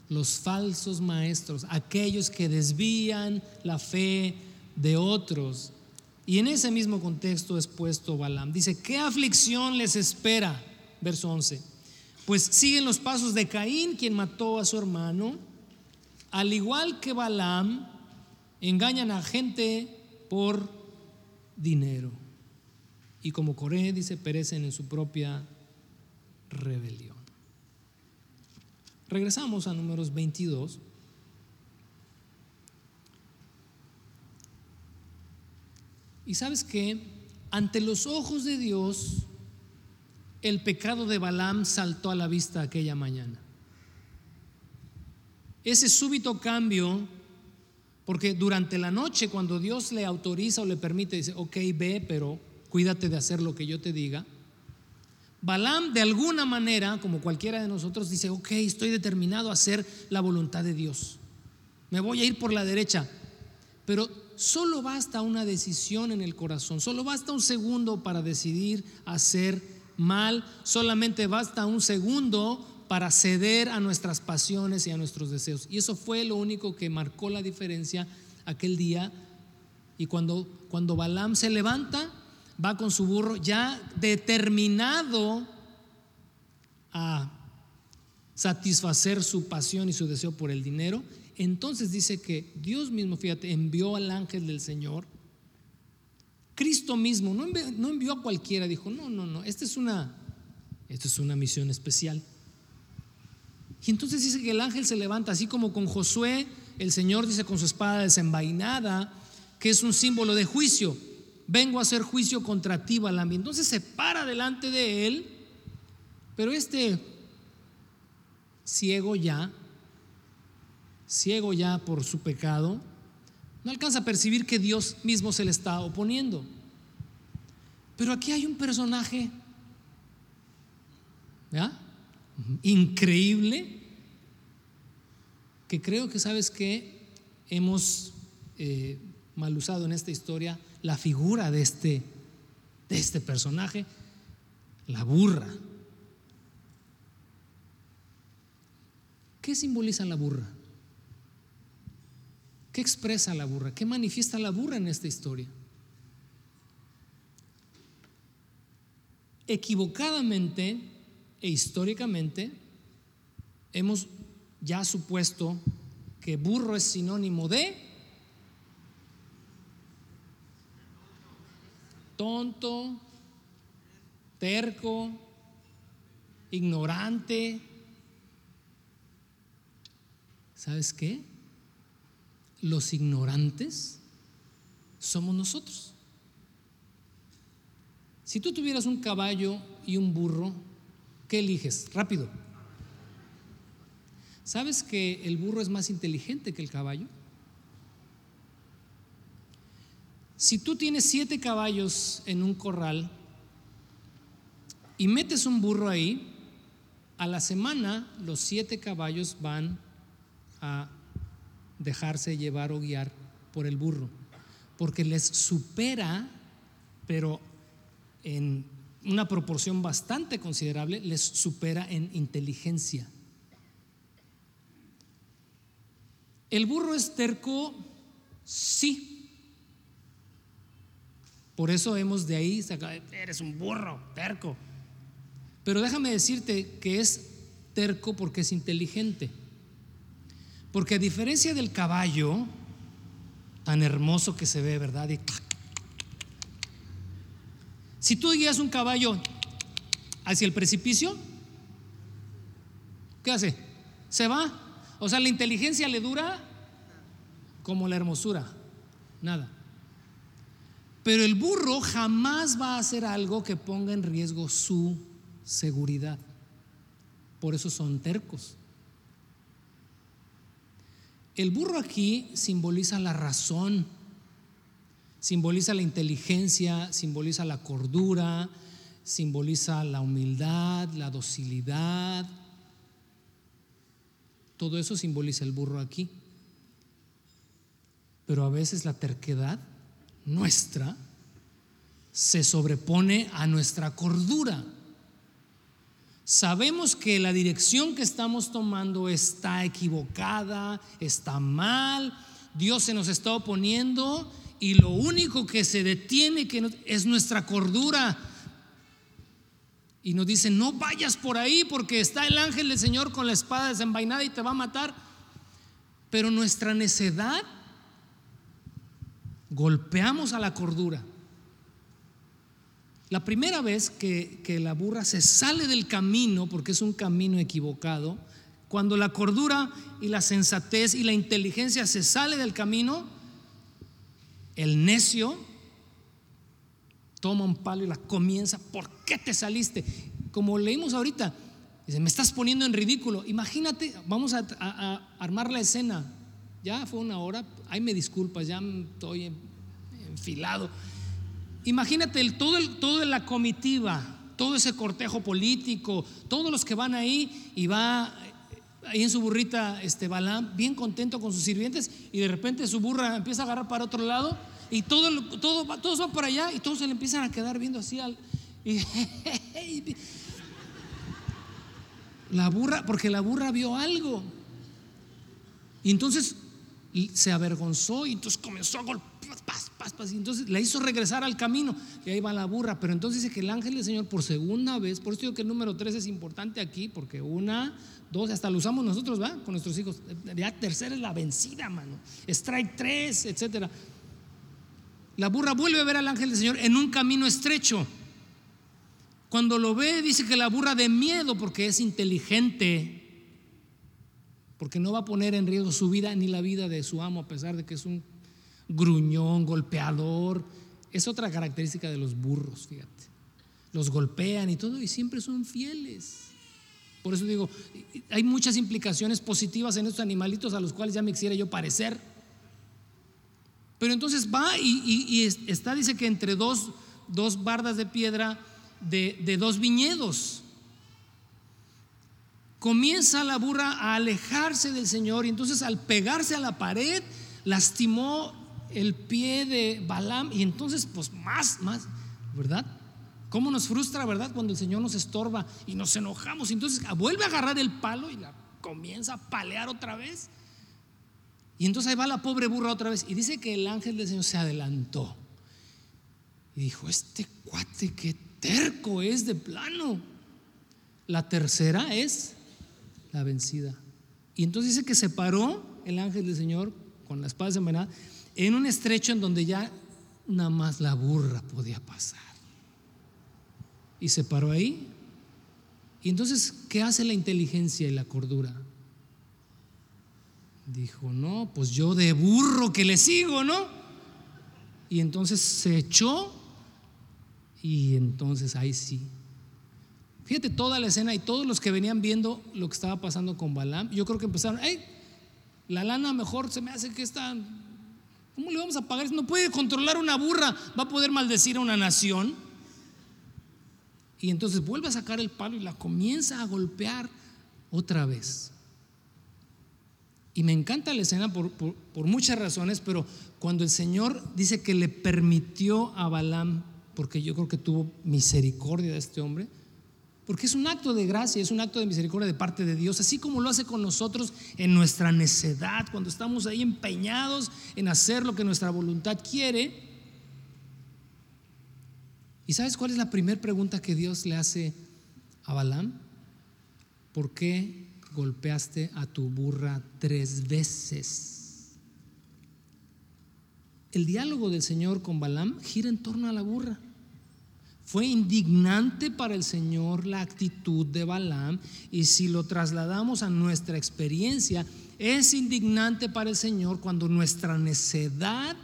Los falsos maestros, aquellos que desvían la fe de otros. Y en ese mismo contexto es puesto Balaam. Dice, ¿qué aflicción les espera? Verso 11. Pues siguen los pasos de Caín, quien mató a su hermano. Al igual que Balaam, engañan a gente por dinero. Y como Coré, dice, perecen en su propia rebelión. Regresamos a números 22. Y sabes que ante los ojos de Dios, el pecado de Balaam saltó a la vista aquella mañana. Ese súbito cambio, porque durante la noche cuando Dios le autoriza o le permite, dice, ok, ve, pero cuídate de hacer lo que yo te diga, Balaam de alguna manera, como cualquiera de nosotros, dice, ok, estoy determinado a hacer la voluntad de Dios. Me voy a ir por la derecha. Pero solo basta una decisión en el corazón, solo basta un segundo para decidir hacer mal, solamente basta un segundo para ceder a nuestras pasiones y a nuestros deseos. Y eso fue lo único que marcó la diferencia aquel día. Y cuando, cuando Balaam se levanta, va con su burro ya determinado a satisfacer su pasión y su deseo por el dinero, entonces dice que Dios mismo, fíjate, envió al ángel del Señor. Cristo mismo, no envió, a cualquiera, dijo, no, no, no, esta es una, esta es una misión especial. Y entonces dice que el ángel se levanta, así como con Josué, el Señor dice con su espada desenvainada, que es un símbolo de juicio. Vengo a hacer juicio contra ti, Balaam. Entonces se para delante de él, pero este ciego ya, ciego ya por su pecado, no alcanza a percibir que Dios mismo se le está oponiendo. Pero aquí hay un personaje increíble que creo que sabes que hemos eh, mal usado en esta historia la figura de este, de este personaje, la burra. ¿Qué simboliza la burra? ¿Qué expresa la burra? ¿Qué manifiesta la burra en esta historia? Equivocadamente e históricamente hemos ya supuesto que burro es sinónimo de tonto, terco, ignorante. ¿Sabes qué? los ignorantes somos nosotros. Si tú tuvieras un caballo y un burro, ¿qué eliges? Rápido. ¿Sabes que el burro es más inteligente que el caballo? Si tú tienes siete caballos en un corral y metes un burro ahí, a la semana los siete caballos van a dejarse llevar o guiar por el burro, porque les supera, pero en una proporción bastante considerable, les supera en inteligencia. ¿El burro es terco? Sí. Por eso hemos de ahí sacado, eres un burro, terco. Pero déjame decirte que es terco porque es inteligente. Porque a diferencia del caballo, tan hermoso que se ve, ¿verdad? Si tú guías un caballo hacia el precipicio, ¿qué hace? Se va. O sea, la inteligencia le dura como la hermosura, nada. Pero el burro jamás va a hacer algo que ponga en riesgo su seguridad. Por eso son tercos. El burro aquí simboliza la razón, simboliza la inteligencia, simboliza la cordura, simboliza la humildad, la docilidad. Todo eso simboliza el burro aquí. Pero a veces la terquedad nuestra se sobrepone a nuestra cordura. Sabemos que la dirección que estamos tomando está equivocada, está mal, Dios se nos está oponiendo y lo único que se detiene que es nuestra cordura. Y nos dice, no vayas por ahí porque está el ángel del Señor con la espada desenvainada y te va a matar. Pero nuestra necedad golpeamos a la cordura. La primera vez que, la burra se sale del camino, porque es un camino equivocado, cuando la cordura y la sensatez y la inteligencia se sale del camino, el necio toma un palo y la comienza, ¿por qué te saliste? Como leímos ahorita, dice, me estás poniendo en ridículo. Imagínate, vamos a, armar la escena. Ya fue una hora, ay me disculpas, ya estoy enfilado. Imagínate el, todo, el, toda la comitiva, todo ese cortejo político, todos los que van ahí y va ahí en su burrita este Balaam, bien contento con sus sirvientes, y de repente su burra empieza a agarrar para otro lado, y todo, todo, todos van para allá, y todos se le empiezan a quedar viendo así al. [laughs] La burra, porque la burra vio algo. Y entonces se avergonzó y entonces comenzó a golpear, y entonces la hizo regresar al camino. Y ahí va la burra. Pero entonces dice que el ángel del Señor por segunda vez, por eso digo que el número 3 es importante aquí, porque una, dos, hasta lo usamos nosotros, ¿va? Con nuestros hijos. Ya tercera es la vencida, mano. Strike 3, etcétera. La burra vuelve a ver al ángel del Señor en un camino estrecho. Cuando lo ve, dice que la burra de miedo porque es inteligente, porque no va a poner en riesgo su vida ni la vida de su amo, a pesar de que es un gruñón, golpeador. Es otra característica de los burros, fíjate. Los golpean y todo y siempre son fieles. Por eso digo, hay muchas implicaciones positivas en estos animalitos a los cuales ya me quisiera yo parecer. Pero entonces va y, está, dice que entre dos, dos bardas de piedra de, de dos viñedos comienza la burra a alejarse del Señor y entonces al pegarse a la pared lastimó el pie de Balaam y entonces pues más, más, ¿verdad? ¿Cómo nos frustra, verdad? Cuando el Señor nos estorba y nos enojamos. Entonces vuelve a agarrar el palo y la comienza a palear otra vez. Y entonces ahí va la pobre burra otra vez. Y dice que el ángel del Señor se adelantó. Y dijo, este cuate qué terco es de plano. La tercera es la vencida. Y entonces dice que se paró el ángel del Señor con la espada desenvainada en un estrecho en donde ya nada más la burra podía pasar. Y se paró ahí. Y entonces, ¿qué hace la inteligencia y la cordura? Dijo, no, pues yo de burro que le sigo, ¿no? Y entonces se echó y entonces ahí sí. Fíjate toda la escena y todos los que venían viendo lo que estaba pasando con Balaam, yo creo que empezaron, hey, la lana mejor se me hace que está ¿Cómo le vamos a pagar? No puede controlar una burra, va a poder maldecir a una nación. Y entonces vuelve a sacar el palo y la comienza a golpear otra vez. Y me encanta la escena por, muchas razones, pero cuando el Señor dice que le permitió a Balaam, porque yo creo que tuvo misericordia de este hombre, porque es un acto de gracia, es un acto de misericordia de parte de Dios, así como lo hace con nosotros en nuestra necedad, cuando estamos ahí empeñados en hacer lo que nuestra voluntad quiere. ¿Y sabes cuál es la primera pregunta que Dios le hace a Balaam? ¿Por qué golpeaste a tu burra tres veces? El diálogo del Señor con Balaam gira en torno a la burra. Fue indignante para el Señor la actitud de Balaam y si lo trasladamos a nuestra experiencia, es indignante para el Señor cuando nuestra necedad,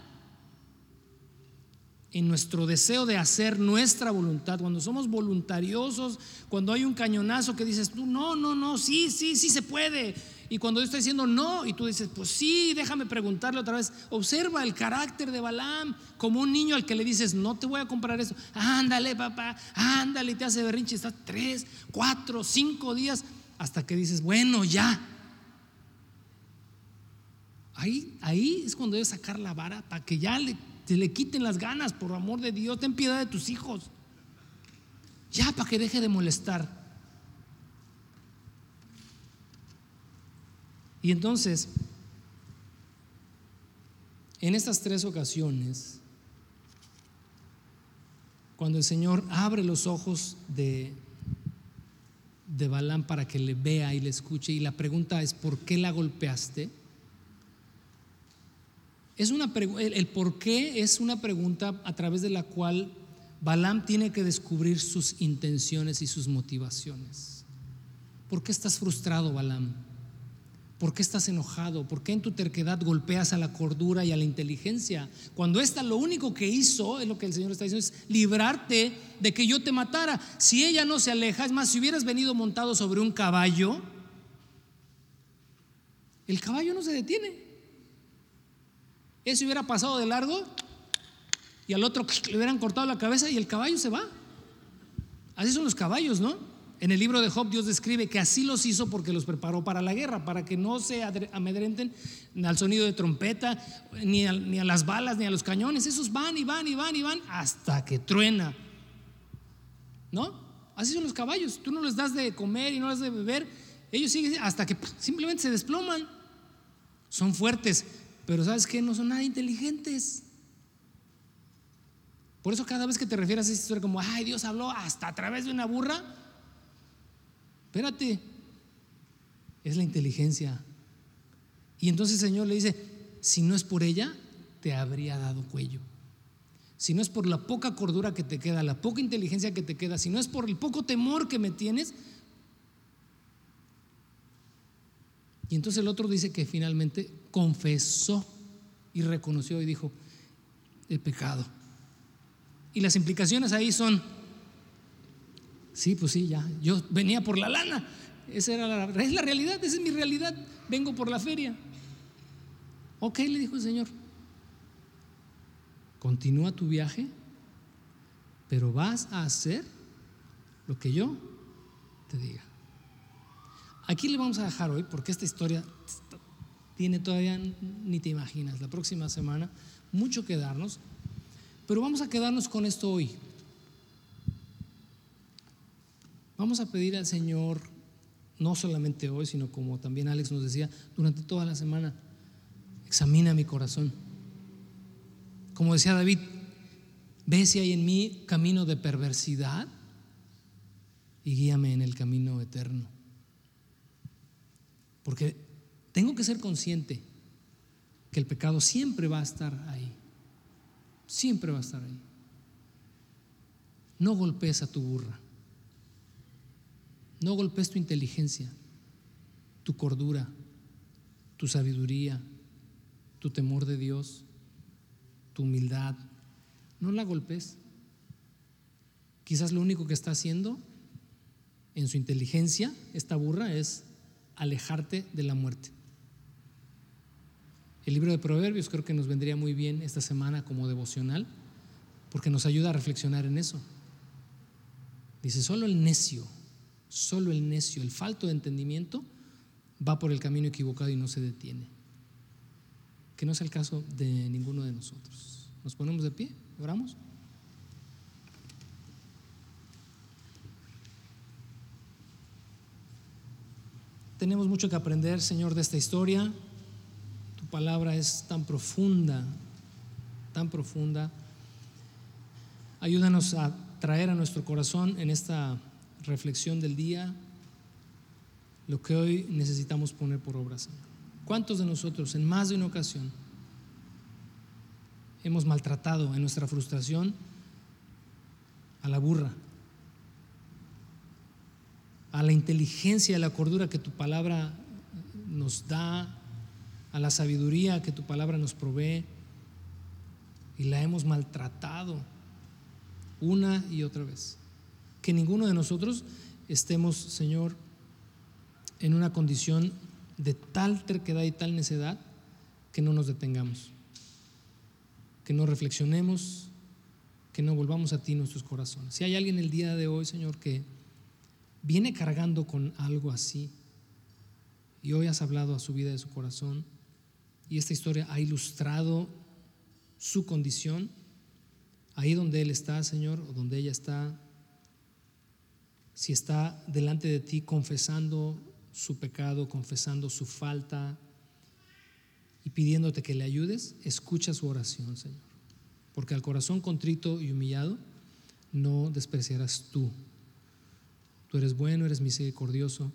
en nuestro deseo de hacer nuestra voluntad, cuando somos voluntariosos, cuando hay un cañonazo que dices tú, no, no, no, sí, sí, sí se puede, y cuando yo estoy diciendo no, y tú dices, pues sí, déjame preguntarle otra vez, observa el carácter de Balaam como un niño al que le dices, no te voy a comprar eso, ándale papá, ándale, y te hace berrinche, estás tres, cuatro, cinco días, hasta que dices, bueno, ya. Ahí, ahí es cuando debes sacar la vara para que ya le, te le quiten las ganas, por amor de Dios, ten piedad de tus hijos. Ya, para que deje de molestar. Y entonces, en estas tres ocasiones, cuando el Señor abre los ojos de, de Balaam para que le vea y le escuche, y la pregunta es, ¿por qué la golpeaste? Es una el, el por qué es una pregunta a través de la cual Balaam tiene que descubrir sus intenciones y sus motivaciones. ¿Por qué estás frustrado, Balaam? ¿Por qué estás enojado? ¿Por qué en tu terquedad golpeas a la cordura y a la inteligencia? Cuando esta lo único que hizo, es lo que el Señor está diciendo, es librarte de que yo te matara. Si ella no se aleja, es más, si hubieras venido montado sobre un caballo, el caballo no se detiene. Ese hubiera pasado de largo y al otro le hubieran cortado la cabeza y el caballo se va. Así son los caballos, ¿no? En el libro de Job Dios describe que así los hizo porque los preparó para la guerra, para que no se amedrenten al sonido de trompeta, ni a, ni a las balas, ni a los cañones. Esos van y van y van y van hasta que truena. ¿No? Así son los caballos. Tú no les das de comer y no les das de beber. Ellos siguen hasta que simplemente se desploman. Son fuertes, pero ¿sabes qué? No son nada inteligentes. Por eso cada vez que te refieres a esa historia como, ay, Dios habló hasta a través de una burra, espérate, es la inteligencia. Y entonces el Señor le dice, si no es por ella, te habría dado cuello. Si no es por la poca cordura que te queda, la poca inteligencia que te queda, si no es por el poco temor que me tienes. Y entonces el otro dice que finalmente confesó y reconoció y dijo, he pecado. Y las implicaciones ahí son, sí, pues sí, ya, yo venía por la lana, esa era la, es la realidad, esa es mi realidad, vengo por la feria. Ok, le dijo el Señor, continúa tu viaje, pero vas a hacer lo que yo te diga. Aquí le vamos a dejar hoy, porque esta historia tiene todavía, ni te imaginas, la próxima semana, mucho que darnos. Pero vamos a quedarnos con esto hoy. Vamos a pedir al Señor, no solamente hoy, sino como también Alex nos decía, durante toda la semana, examina mi corazón. Como decía David, ve si hay en mí camino de perversidad y guíame en el camino eterno. Porque tengo que ser consciente que el pecado siempre va a estar ahí. Siempre va a estar ahí. No golpes a tu burra. No golpes tu inteligencia, tu cordura, tu sabiduría, tu temor de Dios, tu humildad. No la golpes. Quizás lo único que está haciendo en su inteligencia, esta burra, es alejarte de la muerte. El libro de Proverbios creo que nos vendría muy bien esta semana como devocional, porque nos ayuda a reflexionar en eso. Dice, solo el necio, solo el necio, el falto de entendimiento, va por el camino equivocado y no se detiene. Que no es el caso de ninguno de nosotros. Nos ponemos de pie, oramos. Tenemos mucho que aprender, Señor, de esta historia palabra es tan profunda, tan profunda. Ayúdanos a traer a nuestro corazón en esta reflexión del día lo que hoy necesitamos poner por obra, Señor. ¿Cuántos de nosotros en más de una ocasión hemos maltratado en nuestra frustración a la burra, a la inteligencia y a la cordura que tu palabra nos da a la sabiduría que tu palabra nos provee y la hemos maltratado una y otra vez. Que ninguno de nosotros estemos, Señor, en una condición de tal terquedad y tal necedad que no nos detengamos, que no reflexionemos, que no volvamos a ti nuestros corazones. Si hay alguien el día de hoy, Señor, que viene cargando con algo así y hoy has hablado a su vida de su corazón, y esta historia ha ilustrado su condición, ahí donde Él está, Señor, o donde ella está, si está delante de ti confesando su pecado, confesando su falta y pidiéndote que le ayudes, escucha su oración, Señor. Porque al corazón contrito y humillado no despreciarás tú. Tú eres bueno, eres misericordioso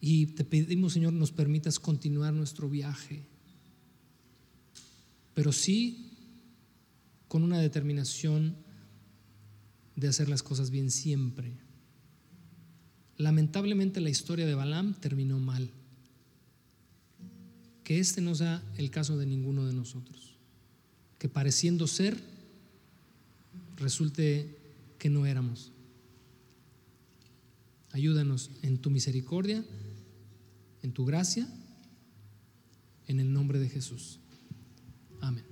y te pedimos, Señor, nos permitas continuar nuestro viaje, pero sí con una determinación de hacer las cosas bien siempre. Lamentablemente la historia de Balaam terminó mal. Que este no sea el caso de ninguno de nosotros. Que pareciendo ser, resulte que no éramos. Ayúdanos en tu misericordia en tu gracia, en el nombre de Jesús. Amén.